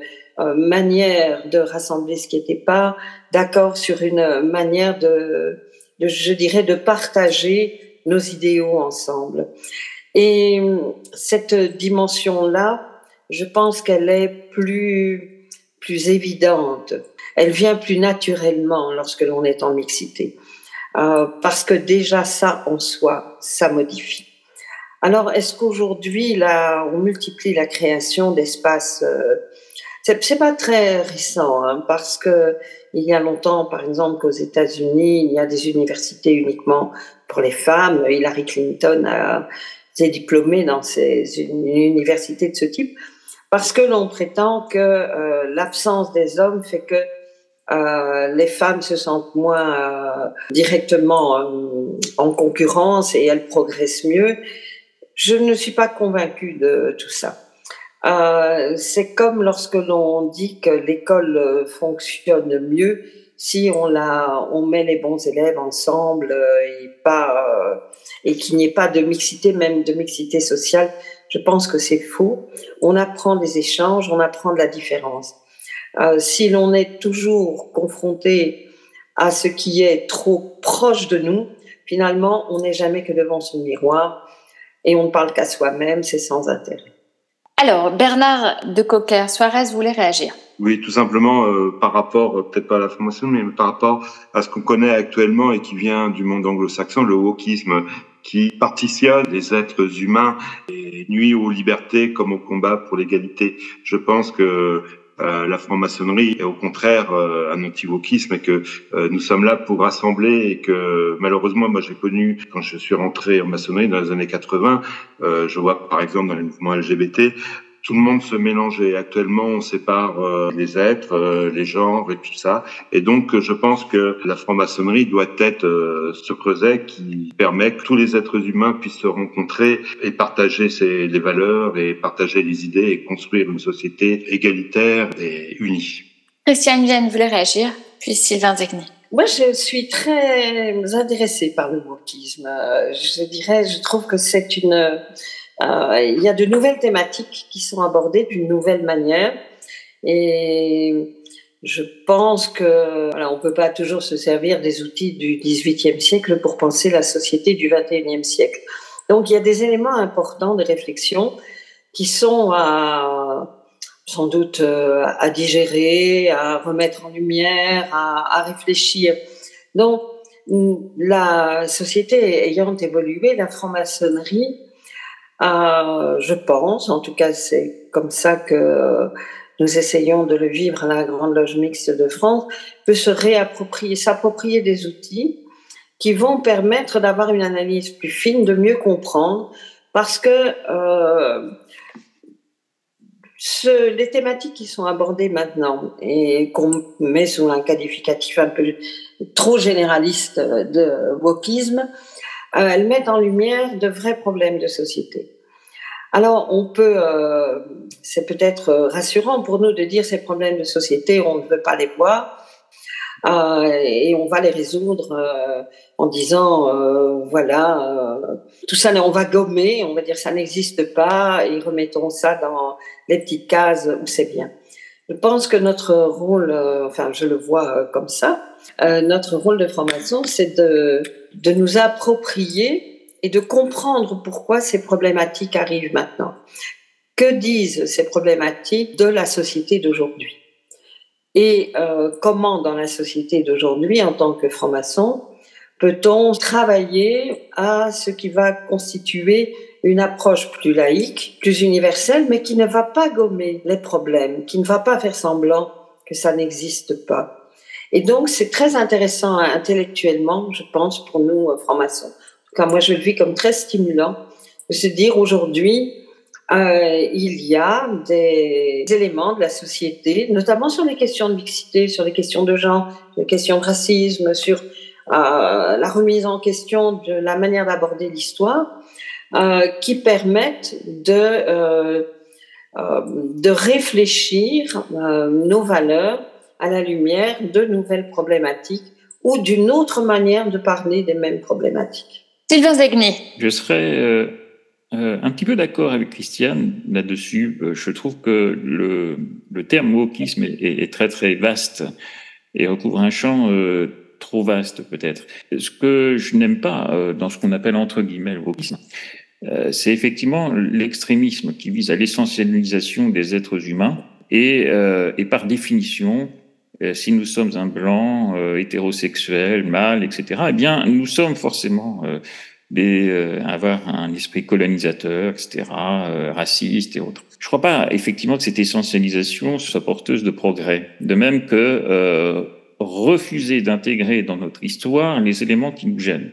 manière de rassembler ce qui n'était pas, d'accord sur une manière de, de, je dirais, de partager nos idéaux ensemble. Et cette dimension-là, je pense qu'elle est plus, plus évidente. Elle vient plus naturellement lorsque l'on est en mixité. Euh, parce que déjà ça en soi, ça modifie. Alors, est-ce qu'aujourd'hui, là, on multiplie la création d'espaces euh, C'est pas très récent, hein, parce que il y a longtemps, par exemple, qu'aux États-Unis, il y a des universités uniquement pour les femmes. Hillary Clinton a été diplômés dans ces universités de ce type, parce que l'on prétend que euh, l'absence des hommes fait que euh, les femmes se sentent moins euh, directement en concurrence et elles progressent mieux. Je ne suis pas convaincue de tout ça. Euh, c'est comme lorsque l'on dit que l'école fonctionne mieux si on la, on met les bons élèves ensemble et pas et qu'il n'y ait pas de mixité, même de mixité sociale. Je pense que c'est faux. On apprend des échanges, on apprend de la différence. Euh, si l'on est toujours confronté à ce qui est trop proche de nous, finalement, on n'est jamais que devant son miroir et on ne parle qu'à soi-même, c'est sans intérêt. Alors, Bernard de Coquer, Suarez voulait réagir. Oui, tout simplement euh, par rapport, euh, peut-être pas à la formation, mais par rapport à ce qu'on connaît actuellement et qui vient du monde anglo-saxon, le wokisme, qui partitionne les êtres humains et nuit aux libertés comme au combat pour l'égalité. Je pense que euh, la franc-maçonnerie est au contraire euh, un anti-wokisme et que euh, nous sommes là pour rassembler et que malheureusement, moi j'ai connu quand je suis rentré en maçonnerie dans les années 80, je vois par exemple dans les mouvements LGBT, tout le monde se mélange et actuellement on sépare euh, les êtres, euh, les genres et tout ça. Et donc je pense que la franc-maçonnerie doit être euh, ce creuset qui permet que tous les êtres humains puissent se rencontrer et partager ces, les valeurs et partager les idées et construire une société égalitaire et unie. Christiane Vienne voulait réagir, puis Sylvain Zegni. Moi, je suis très intéressée par le wokisme. Je dirais, je trouve que c'est une euh, il y a de nouvelles thématiques qui sont abordées d'une nouvelle manière. Et je pense que voilà, on peut pas toujours se servir des outils du XVIIIe siècle pour penser la société du XXIe siècle. Donc il y a des éléments importants de réflexion qui sont sans doute euh, à digérer, à remettre en lumière, à, à réfléchir. Donc la société ayant évolué, la franc-maçonnerie euh, je pense, en tout cas c'est comme ça que nous essayons de le vivre à la Grande Loge Mixte de France, peut se réapproprier, s'approprier des outils qui vont permettre d'avoir une analyse plus fine, de mieux comprendre, parce que euh, ce, les thématiques qui sont abordées maintenant et qu'on met sous un qualificatif un peu trop généraliste de wokisme, euh, elles mettent en lumière de vrais problèmes de société. Alors, on peut, euh, c'est peut-être euh, rassurant pour nous de dire ces problèmes de société, on ne veut pas les voir. Euh, et on va les résoudre euh, en disant euh, voilà tout ça on va gommer on va dire ça n'existe pas et remettons ça dans les petites cases où c'est bien je pense que notre rôle enfin je le vois comme ça notre rôle de franc-maçon c'est de de nous approprier et de comprendre pourquoi ces problématiques arrivent maintenant. Que disent ces problématiques de la société d'aujourd'hui? Et euh, comment dans la société d'aujourd'hui, en tant que franc-maçon, peut-on travailler à ce qui va constituer une approche plus laïque, plus universelle, mais qui ne va pas gommer les problèmes, qui ne va pas faire semblant que ça n'existe pas? Et donc, c'est très intéressant intellectuellement, je pense, pour nous, euh, francs-maçons. En tout cas, moi, je le vis comme très stimulant de se dire aujourd'hui, euh, il y a des éléments de la société, notamment sur les questions de mixité, sur les questions de genre, les questions de racisme, sur euh, la remise en question de la manière d'aborder l'histoire, euh, qui permettent de, euh, euh, de réfléchir nos valeurs à la lumière de nouvelles problématiques ou d'une autre manière de parler des mêmes problématiques. Sylvain Zegni. Je serais euh, euh, un petit peu d'accord avec Christiane là-dessus. Euh, je trouve que le, le terme wokisme est, est, très très vaste et recouvre un champ euh, trop vaste peut-être. Ce que je n'aime pas euh, dans ce qu'on appelle entre guillemets le wokisme, euh, c'est effectivement l'extrémisme qui vise à l'essentialisation des êtres humains et, et par définition si nous sommes un blanc euh, hétérosexuel, mâle, etc., eh bien, nous sommes forcément euh, des, avoir un esprit colonisateur, etc., raciste et autres. Je ne crois pas effectivement que cette essentialisation soit porteuse de progrès. De même que refuser d'intégrer dans notre histoire les éléments qui nous gênent.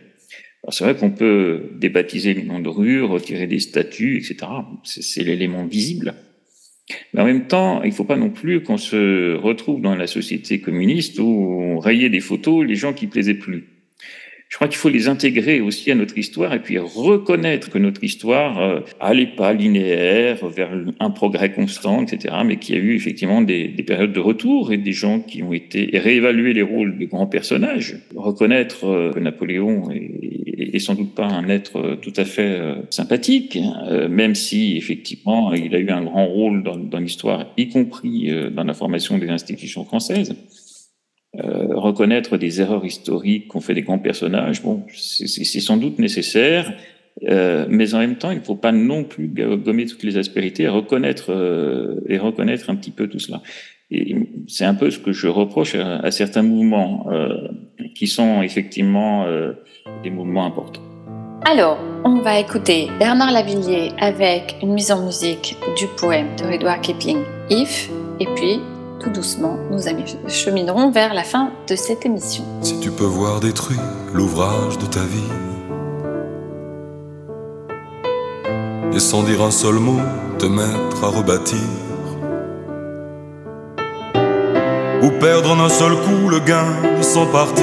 Alors c'est vrai qu'on peut débaptiser les noms de rues, retirer des statues, etc. C'est l'élément visible. Mais en même temps, il ne faut pas non plus qu'on se retrouve dans la société communiste où on rayait des photos les gens qui plaisaient plus je crois qu'il faut les intégrer aussi à notre histoire et puis reconnaître que notre histoire euh, allait pas linéaire vers un progrès constant, etc., mais qu'il y a eu effectivement des, des, périodes de retour et des gens qui ont été et réévaluer les rôles des grands personnages, reconnaître euh, que Napoléon est, est, sans doute pas un être euh, tout à fait euh, sympathique, hein, même si effectivement il a eu un grand rôle dans, dans l'histoire, y compris dans la formation des institutions françaises. Euh, reconnaître des erreurs historiques qu'ont fait des grands personnages, bon, c'est sans doute nécessaire, euh, mais en même temps, il ne faut pas non plus gommer toutes les aspérités et reconnaître, euh, et reconnaître un petit peu tout cela. C'est un peu ce que je reproche à, certains mouvements qui sont effectivement des mouvements importants. Alors, on va écouter Bernard Lavillier avec une mise en musique du poème de Edward Kipling, If, et puis tout doucement, nous cheminerons vers la fin de cette émission. Si tu peux voir détruit l'ouvrage de ta vie, et sans dire un seul mot, te mettre à rebâtir, ou perdre en un seul coup le gain de son parti,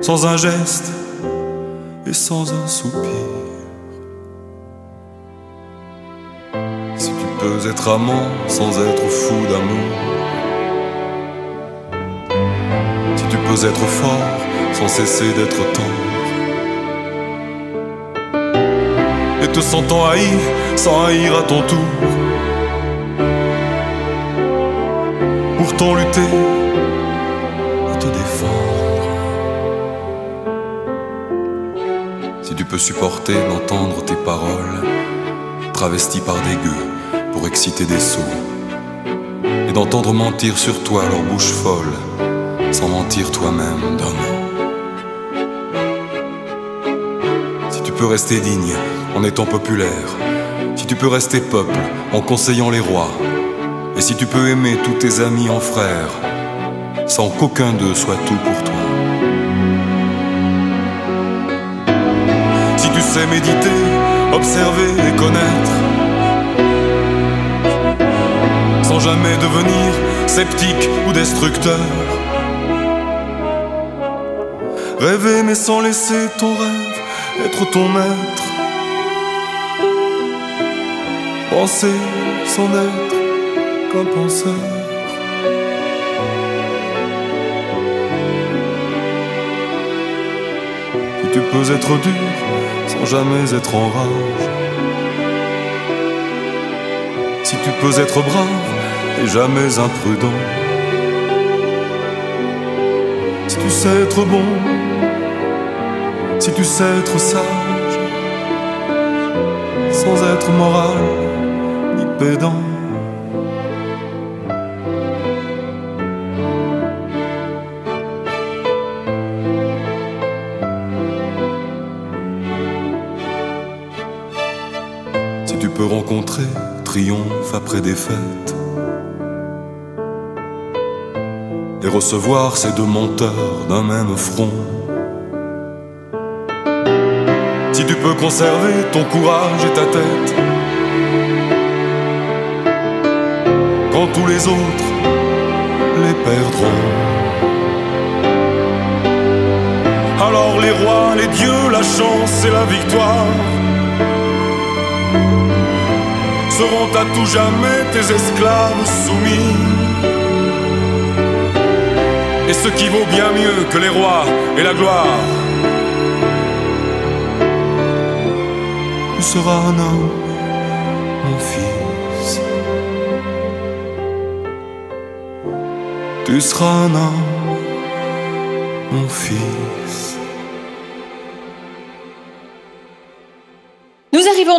sans un geste et sans un soupir. Peux être amant sans être fou d'amour. Si tu peux être fort sans cesser d'être tendre. Et te sentant haï sans haïr à ton tour. Pourtant lutter et te défendre. Si tu peux supporter d'entendre tes paroles travesties par des gueux pour exciter des sots, et d'entendre mentir sur toi leur bouche folle, sans mentir toi-même mot. Si tu peux rester digne en étant populaire, si tu peux rester peuple en conseillant les rois, et si tu peux aimer tous tes amis en frères, sans qu'aucun d'eux soit tout pour toi. Si tu sais méditer, observer et connaître, jamais devenir sceptique ou destructeur. Rêver mais sans laisser ton rêve être ton maître. Penser sans être qu'un penseur. Si tu peux être dur sans jamais être en rage. Si tu peux être brave et jamais imprudent. Si tu sais être bon, si tu sais être sage, sans être moral ni pédant. Si tu peux rencontrer triomphe après défaite recevoir ces deux menteurs d'un même front. Si tu peux conserver ton courage et ta tête, quand tous les autres les perdront. Alors les rois, les dieux, la chance et la victoire seront à tout jamais tes esclaves soumis et ce qui vaut bien mieux que les rois et la gloire. Tu seras un homme, mon fils. Tu seras un homme, mon fils.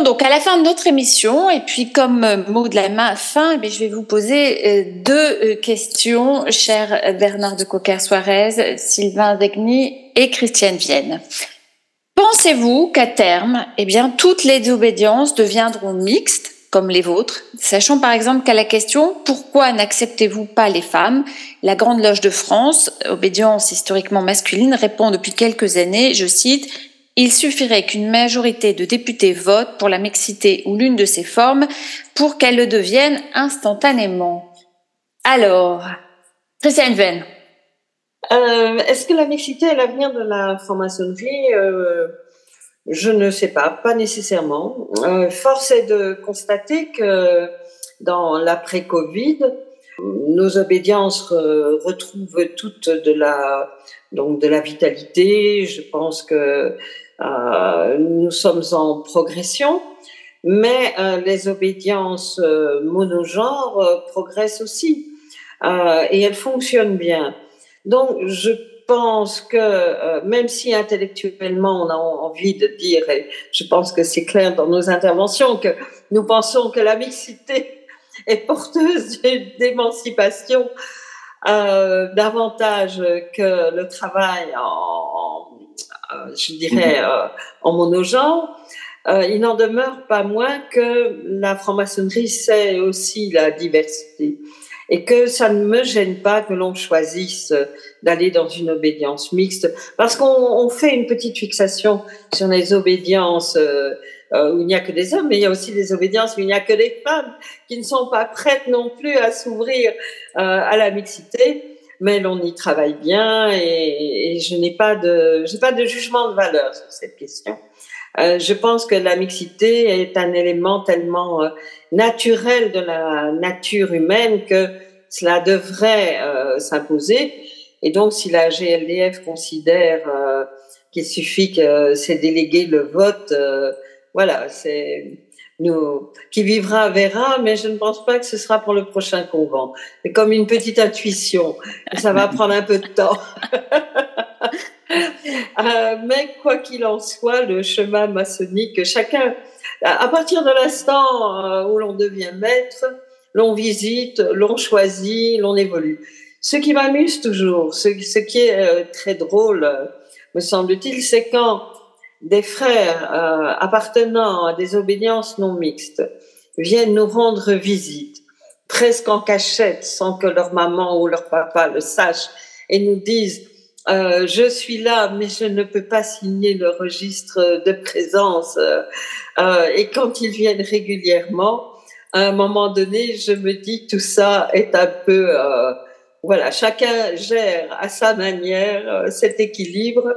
Donc à la fin de notre émission et puis comme euh, mot de la main fin, eh je vais vous poser euh, deux euh, questions, cher Bernard de Coquer-Suarez, Sylvain Degny et Christiane Vienne. Pensez-vous qu'à terme, eh bien, toutes les obédiences deviendront mixtes comme les vôtres. Sachant par exemple qu'à la question Pourquoi n'acceptez-vous pas les femmes? La Grande Loge de France, obédience historiquement masculine, répond depuis quelques années, je cite, il suffirait qu'une majorité de députés votent pour la mixité ou l'une de ses formes pour qu'elle le devienne instantanément. Alors, Christiane Venn. Euh, Est-ce que la mixité est l'avenir de la franc-maçonnerie? Euh, Je ne sais pas, pas nécessairement. Euh, force est de constater que dans l'après-Covid, nos obédiences re retrouvent toutes de la donc de la vitalité. Je pense que euh, nous sommes en progression, mais euh, les obédiences euh, monogenres euh, progressent aussi euh, et elles fonctionnent bien. Donc, je pense que euh, même si intellectuellement on a envie de dire, et je pense que c'est clair dans nos interventions, que nous pensons que la mixité <laughs> est porteuse d'émancipation davantage que le travail en je dirais, euh, en monogenre, euh, il n'en demeure pas moins que la franc-maçonnerie, c'est aussi la diversité. Et que ça ne me gêne pas que l'on choisisse d'aller dans une obédience mixte, parce qu'on fait une petite fixation sur les obédiences euh, euh, où il n'y a que des hommes, mais il y a aussi des obédiences où il n'y a que des femmes qui ne sont pas prêtes non plus à s'ouvrir euh, à la mixité, mais l'on y travaille bien et, et je n'ai pas de, j'ai pas de jugement de valeur sur cette question. Euh, je pense que la mixité est un élément tellement euh, naturel de la nature humaine que cela devrait euh, s'imposer. Et donc, si la GLDF considère euh, qu'il suffit que c'est délégué le vote, euh, voilà, c'est nous qui vivra verra, mais je ne pense pas que ce sera pour le prochain convent. C'est comme une petite intuition. Ça va prendre un peu de temps. <laughs> Euh, mais quoi qu'il en soit, le chemin maçonnique, chacun, à partir de l'instant euh, où l'on devient maître, l'on visite, l'on choisit, l'on évolue. Ce qui m'amuse toujours, ce, qui est euh, très drôle, me semble-t-il, c'est quand des frères euh, appartenant à des obédiences non mixtes viennent nous rendre visite, presque en cachette, sans que leur maman ou leur papa le sache, et nous disent euh, je suis là, mais je ne peux pas signer le registre de présence. Euh, et quand ils viennent régulièrement, à un moment donné, je me dis tout ça est un peu, euh, voilà, chacun gère à sa manière euh, cet équilibre.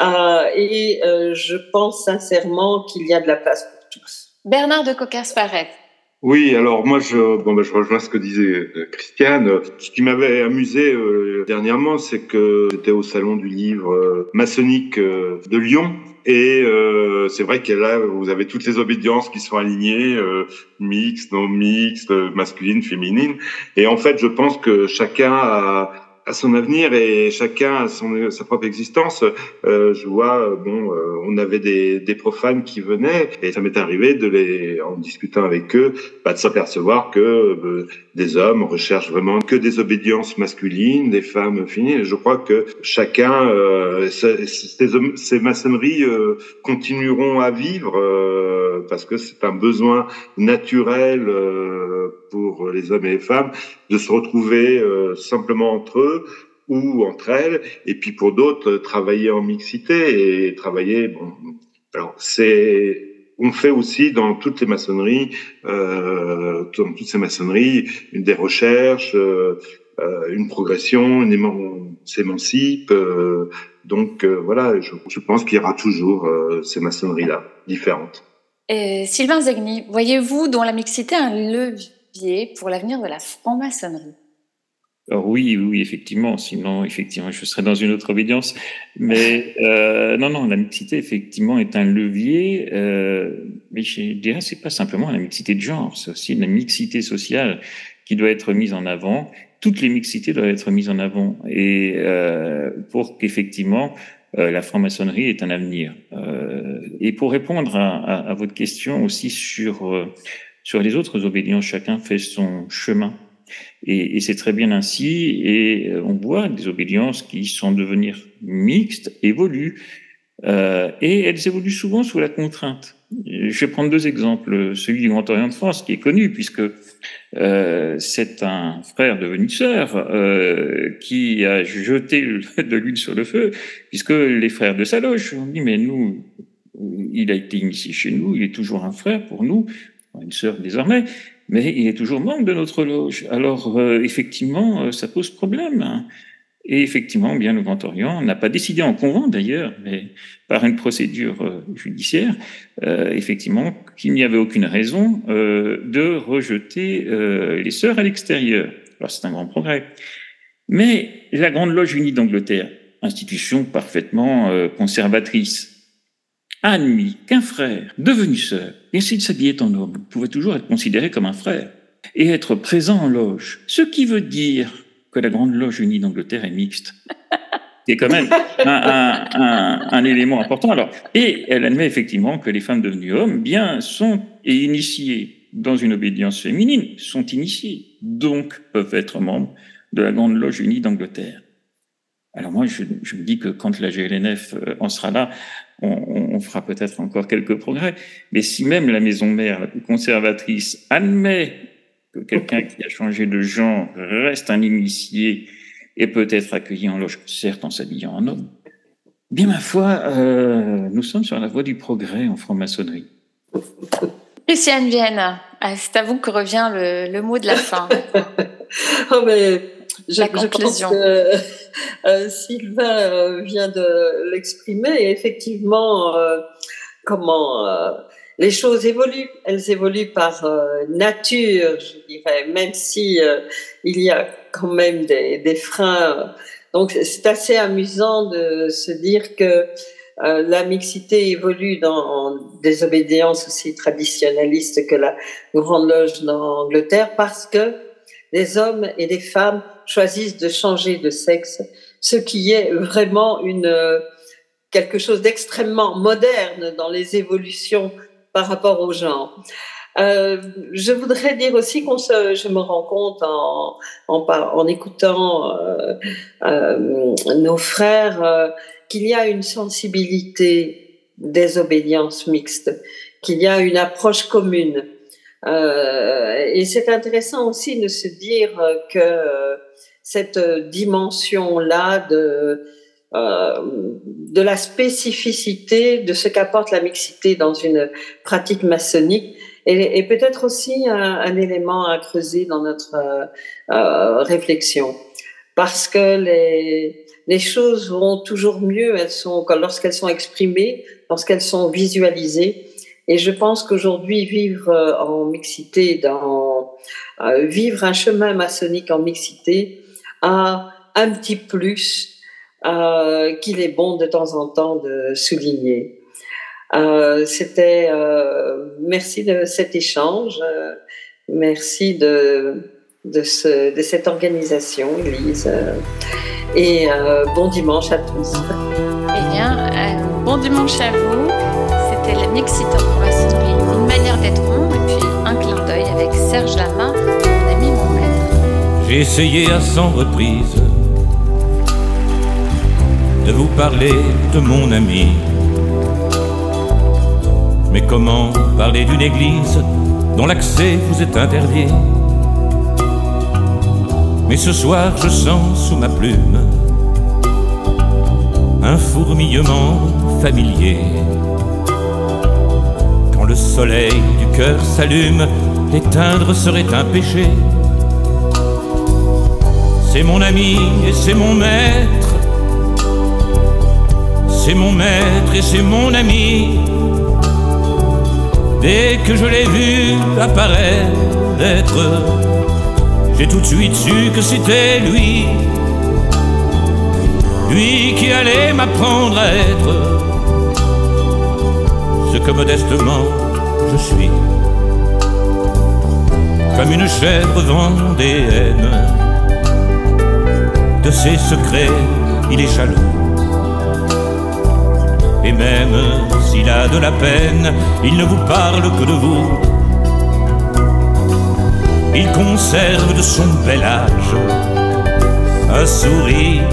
Euh, et euh, je pense sincèrement qu'il y a de la place pour tous. Bernard de Coquers-Farret. Oui, alors moi je bon ben, je rejoins ce que disait euh, Christiane. Ce qui m'avait amusé euh, dernièrement, c'est que j'étais au salon du livre euh, maçonnique euh, de Lyon et c'est vrai que là vous avez toutes les obédiences qui sont alignées, mixtes, non mixtes, masculines, féminines. Et en fait, je pense que chacun a à son avenir et chacun a son, sa propre existence. Euh, je vois, bon, euh, on avait des, des, profanes qui venaient et ça m'est arrivé de les, en discutant avec eux, bah, de s'apercevoir que euh, des hommes recherchent vraiment que des obédiences masculines, des femmes féminines. Je crois que chacun, euh, ces, ces, maçonneries euh, continueront à vivre euh, parce que c'est un besoin naturel pour les hommes et les femmes de se retrouver simplement entre eux ou entre elles, et puis pour d'autres, travailler en mixité et travailler. Bon, alors c'est on fait aussi dans toutes les maçonneries, euh, dans toutes ces maçonneries, des recherches, euh, une progression, une s'émancipe. Euh, donc euh, voilà, je, pense qu'il y aura toujours euh, ces maçonneries-là différentes. Sylvain Zegni, voyez-vous dans la mixité un levier pour l'avenir de la franc-maçonnerie? Alors oui, oui, effectivement. Sinon, effectivement, je serais dans une autre obédience. Mais euh, non, non, la mixité, effectivement, est un levier. Euh, mais je dirais, c'est pas simplement la mixité de genre, c'est aussi la mixité sociale qui doit être mise en avant. Toutes les mixités doivent être mises en avant, et euh, pour qu'effectivement euh, la franc-maçonnerie ait un avenir. Euh, et pour répondre à, à, à, votre question aussi sur euh, sur les autres obédiences, chacun fait son chemin et, c'est très bien ainsi. Et on voit des obédiences qui sont devenir mixtes, évoluent. Euh, et elles évoluent souvent sous la contrainte. Je vais prendre deux exemples. Celui du Grand Orient de France, qui est connu, puisque euh, c'est un frère devenu sœur euh, qui a jeté de l'huile sur le feu, puisque les frères de sa loge ont dit, mais nous, il a été initié chez nous, il est toujours un frère pour nous, une sœur désormais, mais il est toujours membre de notre loge. Alors, euh, effectivement, euh, ça pose problème. Et effectivement, bien le Grand Orient n'a pas décidé en convent d'ailleurs, mais par une procédure euh, judiciaire, effectivement, qu'il n'y avait aucune raison de rejeter les sœurs à l'extérieur. Alors c'est un grand progrès. Mais la Grande Loge Unie d'Angleterre, institution parfaitement conservatrice, a admis qu'un frère devenu sœur, et s'il s'habillait en homme, pouvait toujours être considéré comme un frère et être présent en loge. Ce qui veut dire que la Grande Loge Unie d'Angleterre est mixte. <laughs> C'est quand même un, un, un, élément important. Alors, et elle admet effectivement que les femmes devenues hommes, bien, sont et initiées dans une obédience féminine, sont initiées, donc peuvent être membres de la Grande Loge Unie d'Angleterre. Alors moi, je, je, me dis que quand la GLNF euh, en sera là, on, on fera peut-être encore quelques progrès. Mais si même la maison mère, la plus conservatrice, admet que quelqu'un qui a changé de genre reste un initié et peut être accueilli en loge, certes en s'habillant en homme. Bien ma foi, euh, nous sommes sur la voie du progrès en franc-maçonnerie. Christiane Vienne, ah, c'est à vous que revient le, le mot de la fin. <laughs> oh mais je, je pense que euh, Sylvain euh, vient de l'exprimer et effectivement, euh, comment euh, les choses évoluent. Elles évoluent par euh, nature, je dirais, même si euh, il y a quand même des, des freins. Donc c'est assez amusant de se dire que euh, la mixité évolue dans des obédiences aussi traditionnalistes que la Grande Loge d'Angleterre parce que les hommes et les femmes choisissent de changer de sexe, ce qui est vraiment une quelque chose d'extrêmement moderne dans les évolutions par rapport aux gens. Euh, je voudrais dire aussi qu'on se, je me rends compte en, en, en écoutant euh, euh, nos frères euh, qu'il y a une sensibilité des obédiences mixtes, qu'il y a une approche commune. Euh, et c'est intéressant aussi de se dire que cette dimension-là de euh, de la spécificité de ce qu'apporte la mixité dans une pratique maçonnique. Et, peut-être aussi un, élément à creuser dans notre euh, euh, réflexion. Parce que les, les choses vont toujours mieux elles sont lorsqu'elles sont exprimées lorsqu'elles sont visualisées. Et je pense qu'aujourd'hui vivre euh, en mixité dans euh, vivre un chemin maçonnique en mixité a un petit plus euh, qu'il est bon de temps en temps de souligner. Euh, C'était euh, merci de cet échange, merci de de, ce, de cette organisation, Elise, et bon dimanche à tous. Eh bien, bon dimanche à vous. C'était la mixité en maçonnerie, une manière d'être rond, et puis un clin d'œil avec Serge Lama, essayé à 100 reprises de vous parler de mon ami. Mais comment parler d'une église dont l'accès vous est interdit? Mais ce soir je sens sous ma plume un fourmillement familier. Quand le soleil du cœur s'allume, l'éteindre serait un péché. C'est mon ami et c'est mon maître c'est mon maître et c'est mon ami. Dès que je l'ai vu apparaître, j'ai tout de suite su que c'était lui. Lui qui allait m'apprendre à être ce que modestement je suis. Comme une chèvre vendéenne, de ses secrets il est jaloux. Et même s'il a de la peine, il ne vous parle que de vous. Il conserve de son bel âge un sourire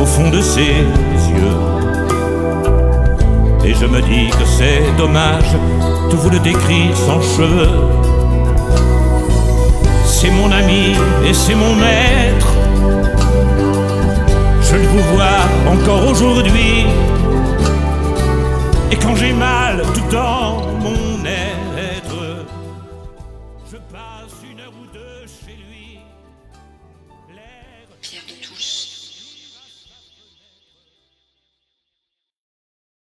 au fond de ses yeux. Et je me dis que c'est dommage de vous le décrire sans cheveux. C'est mon ami et c'est mon maître je vous vois encore aujourd'hui. Et quand j'ai mal,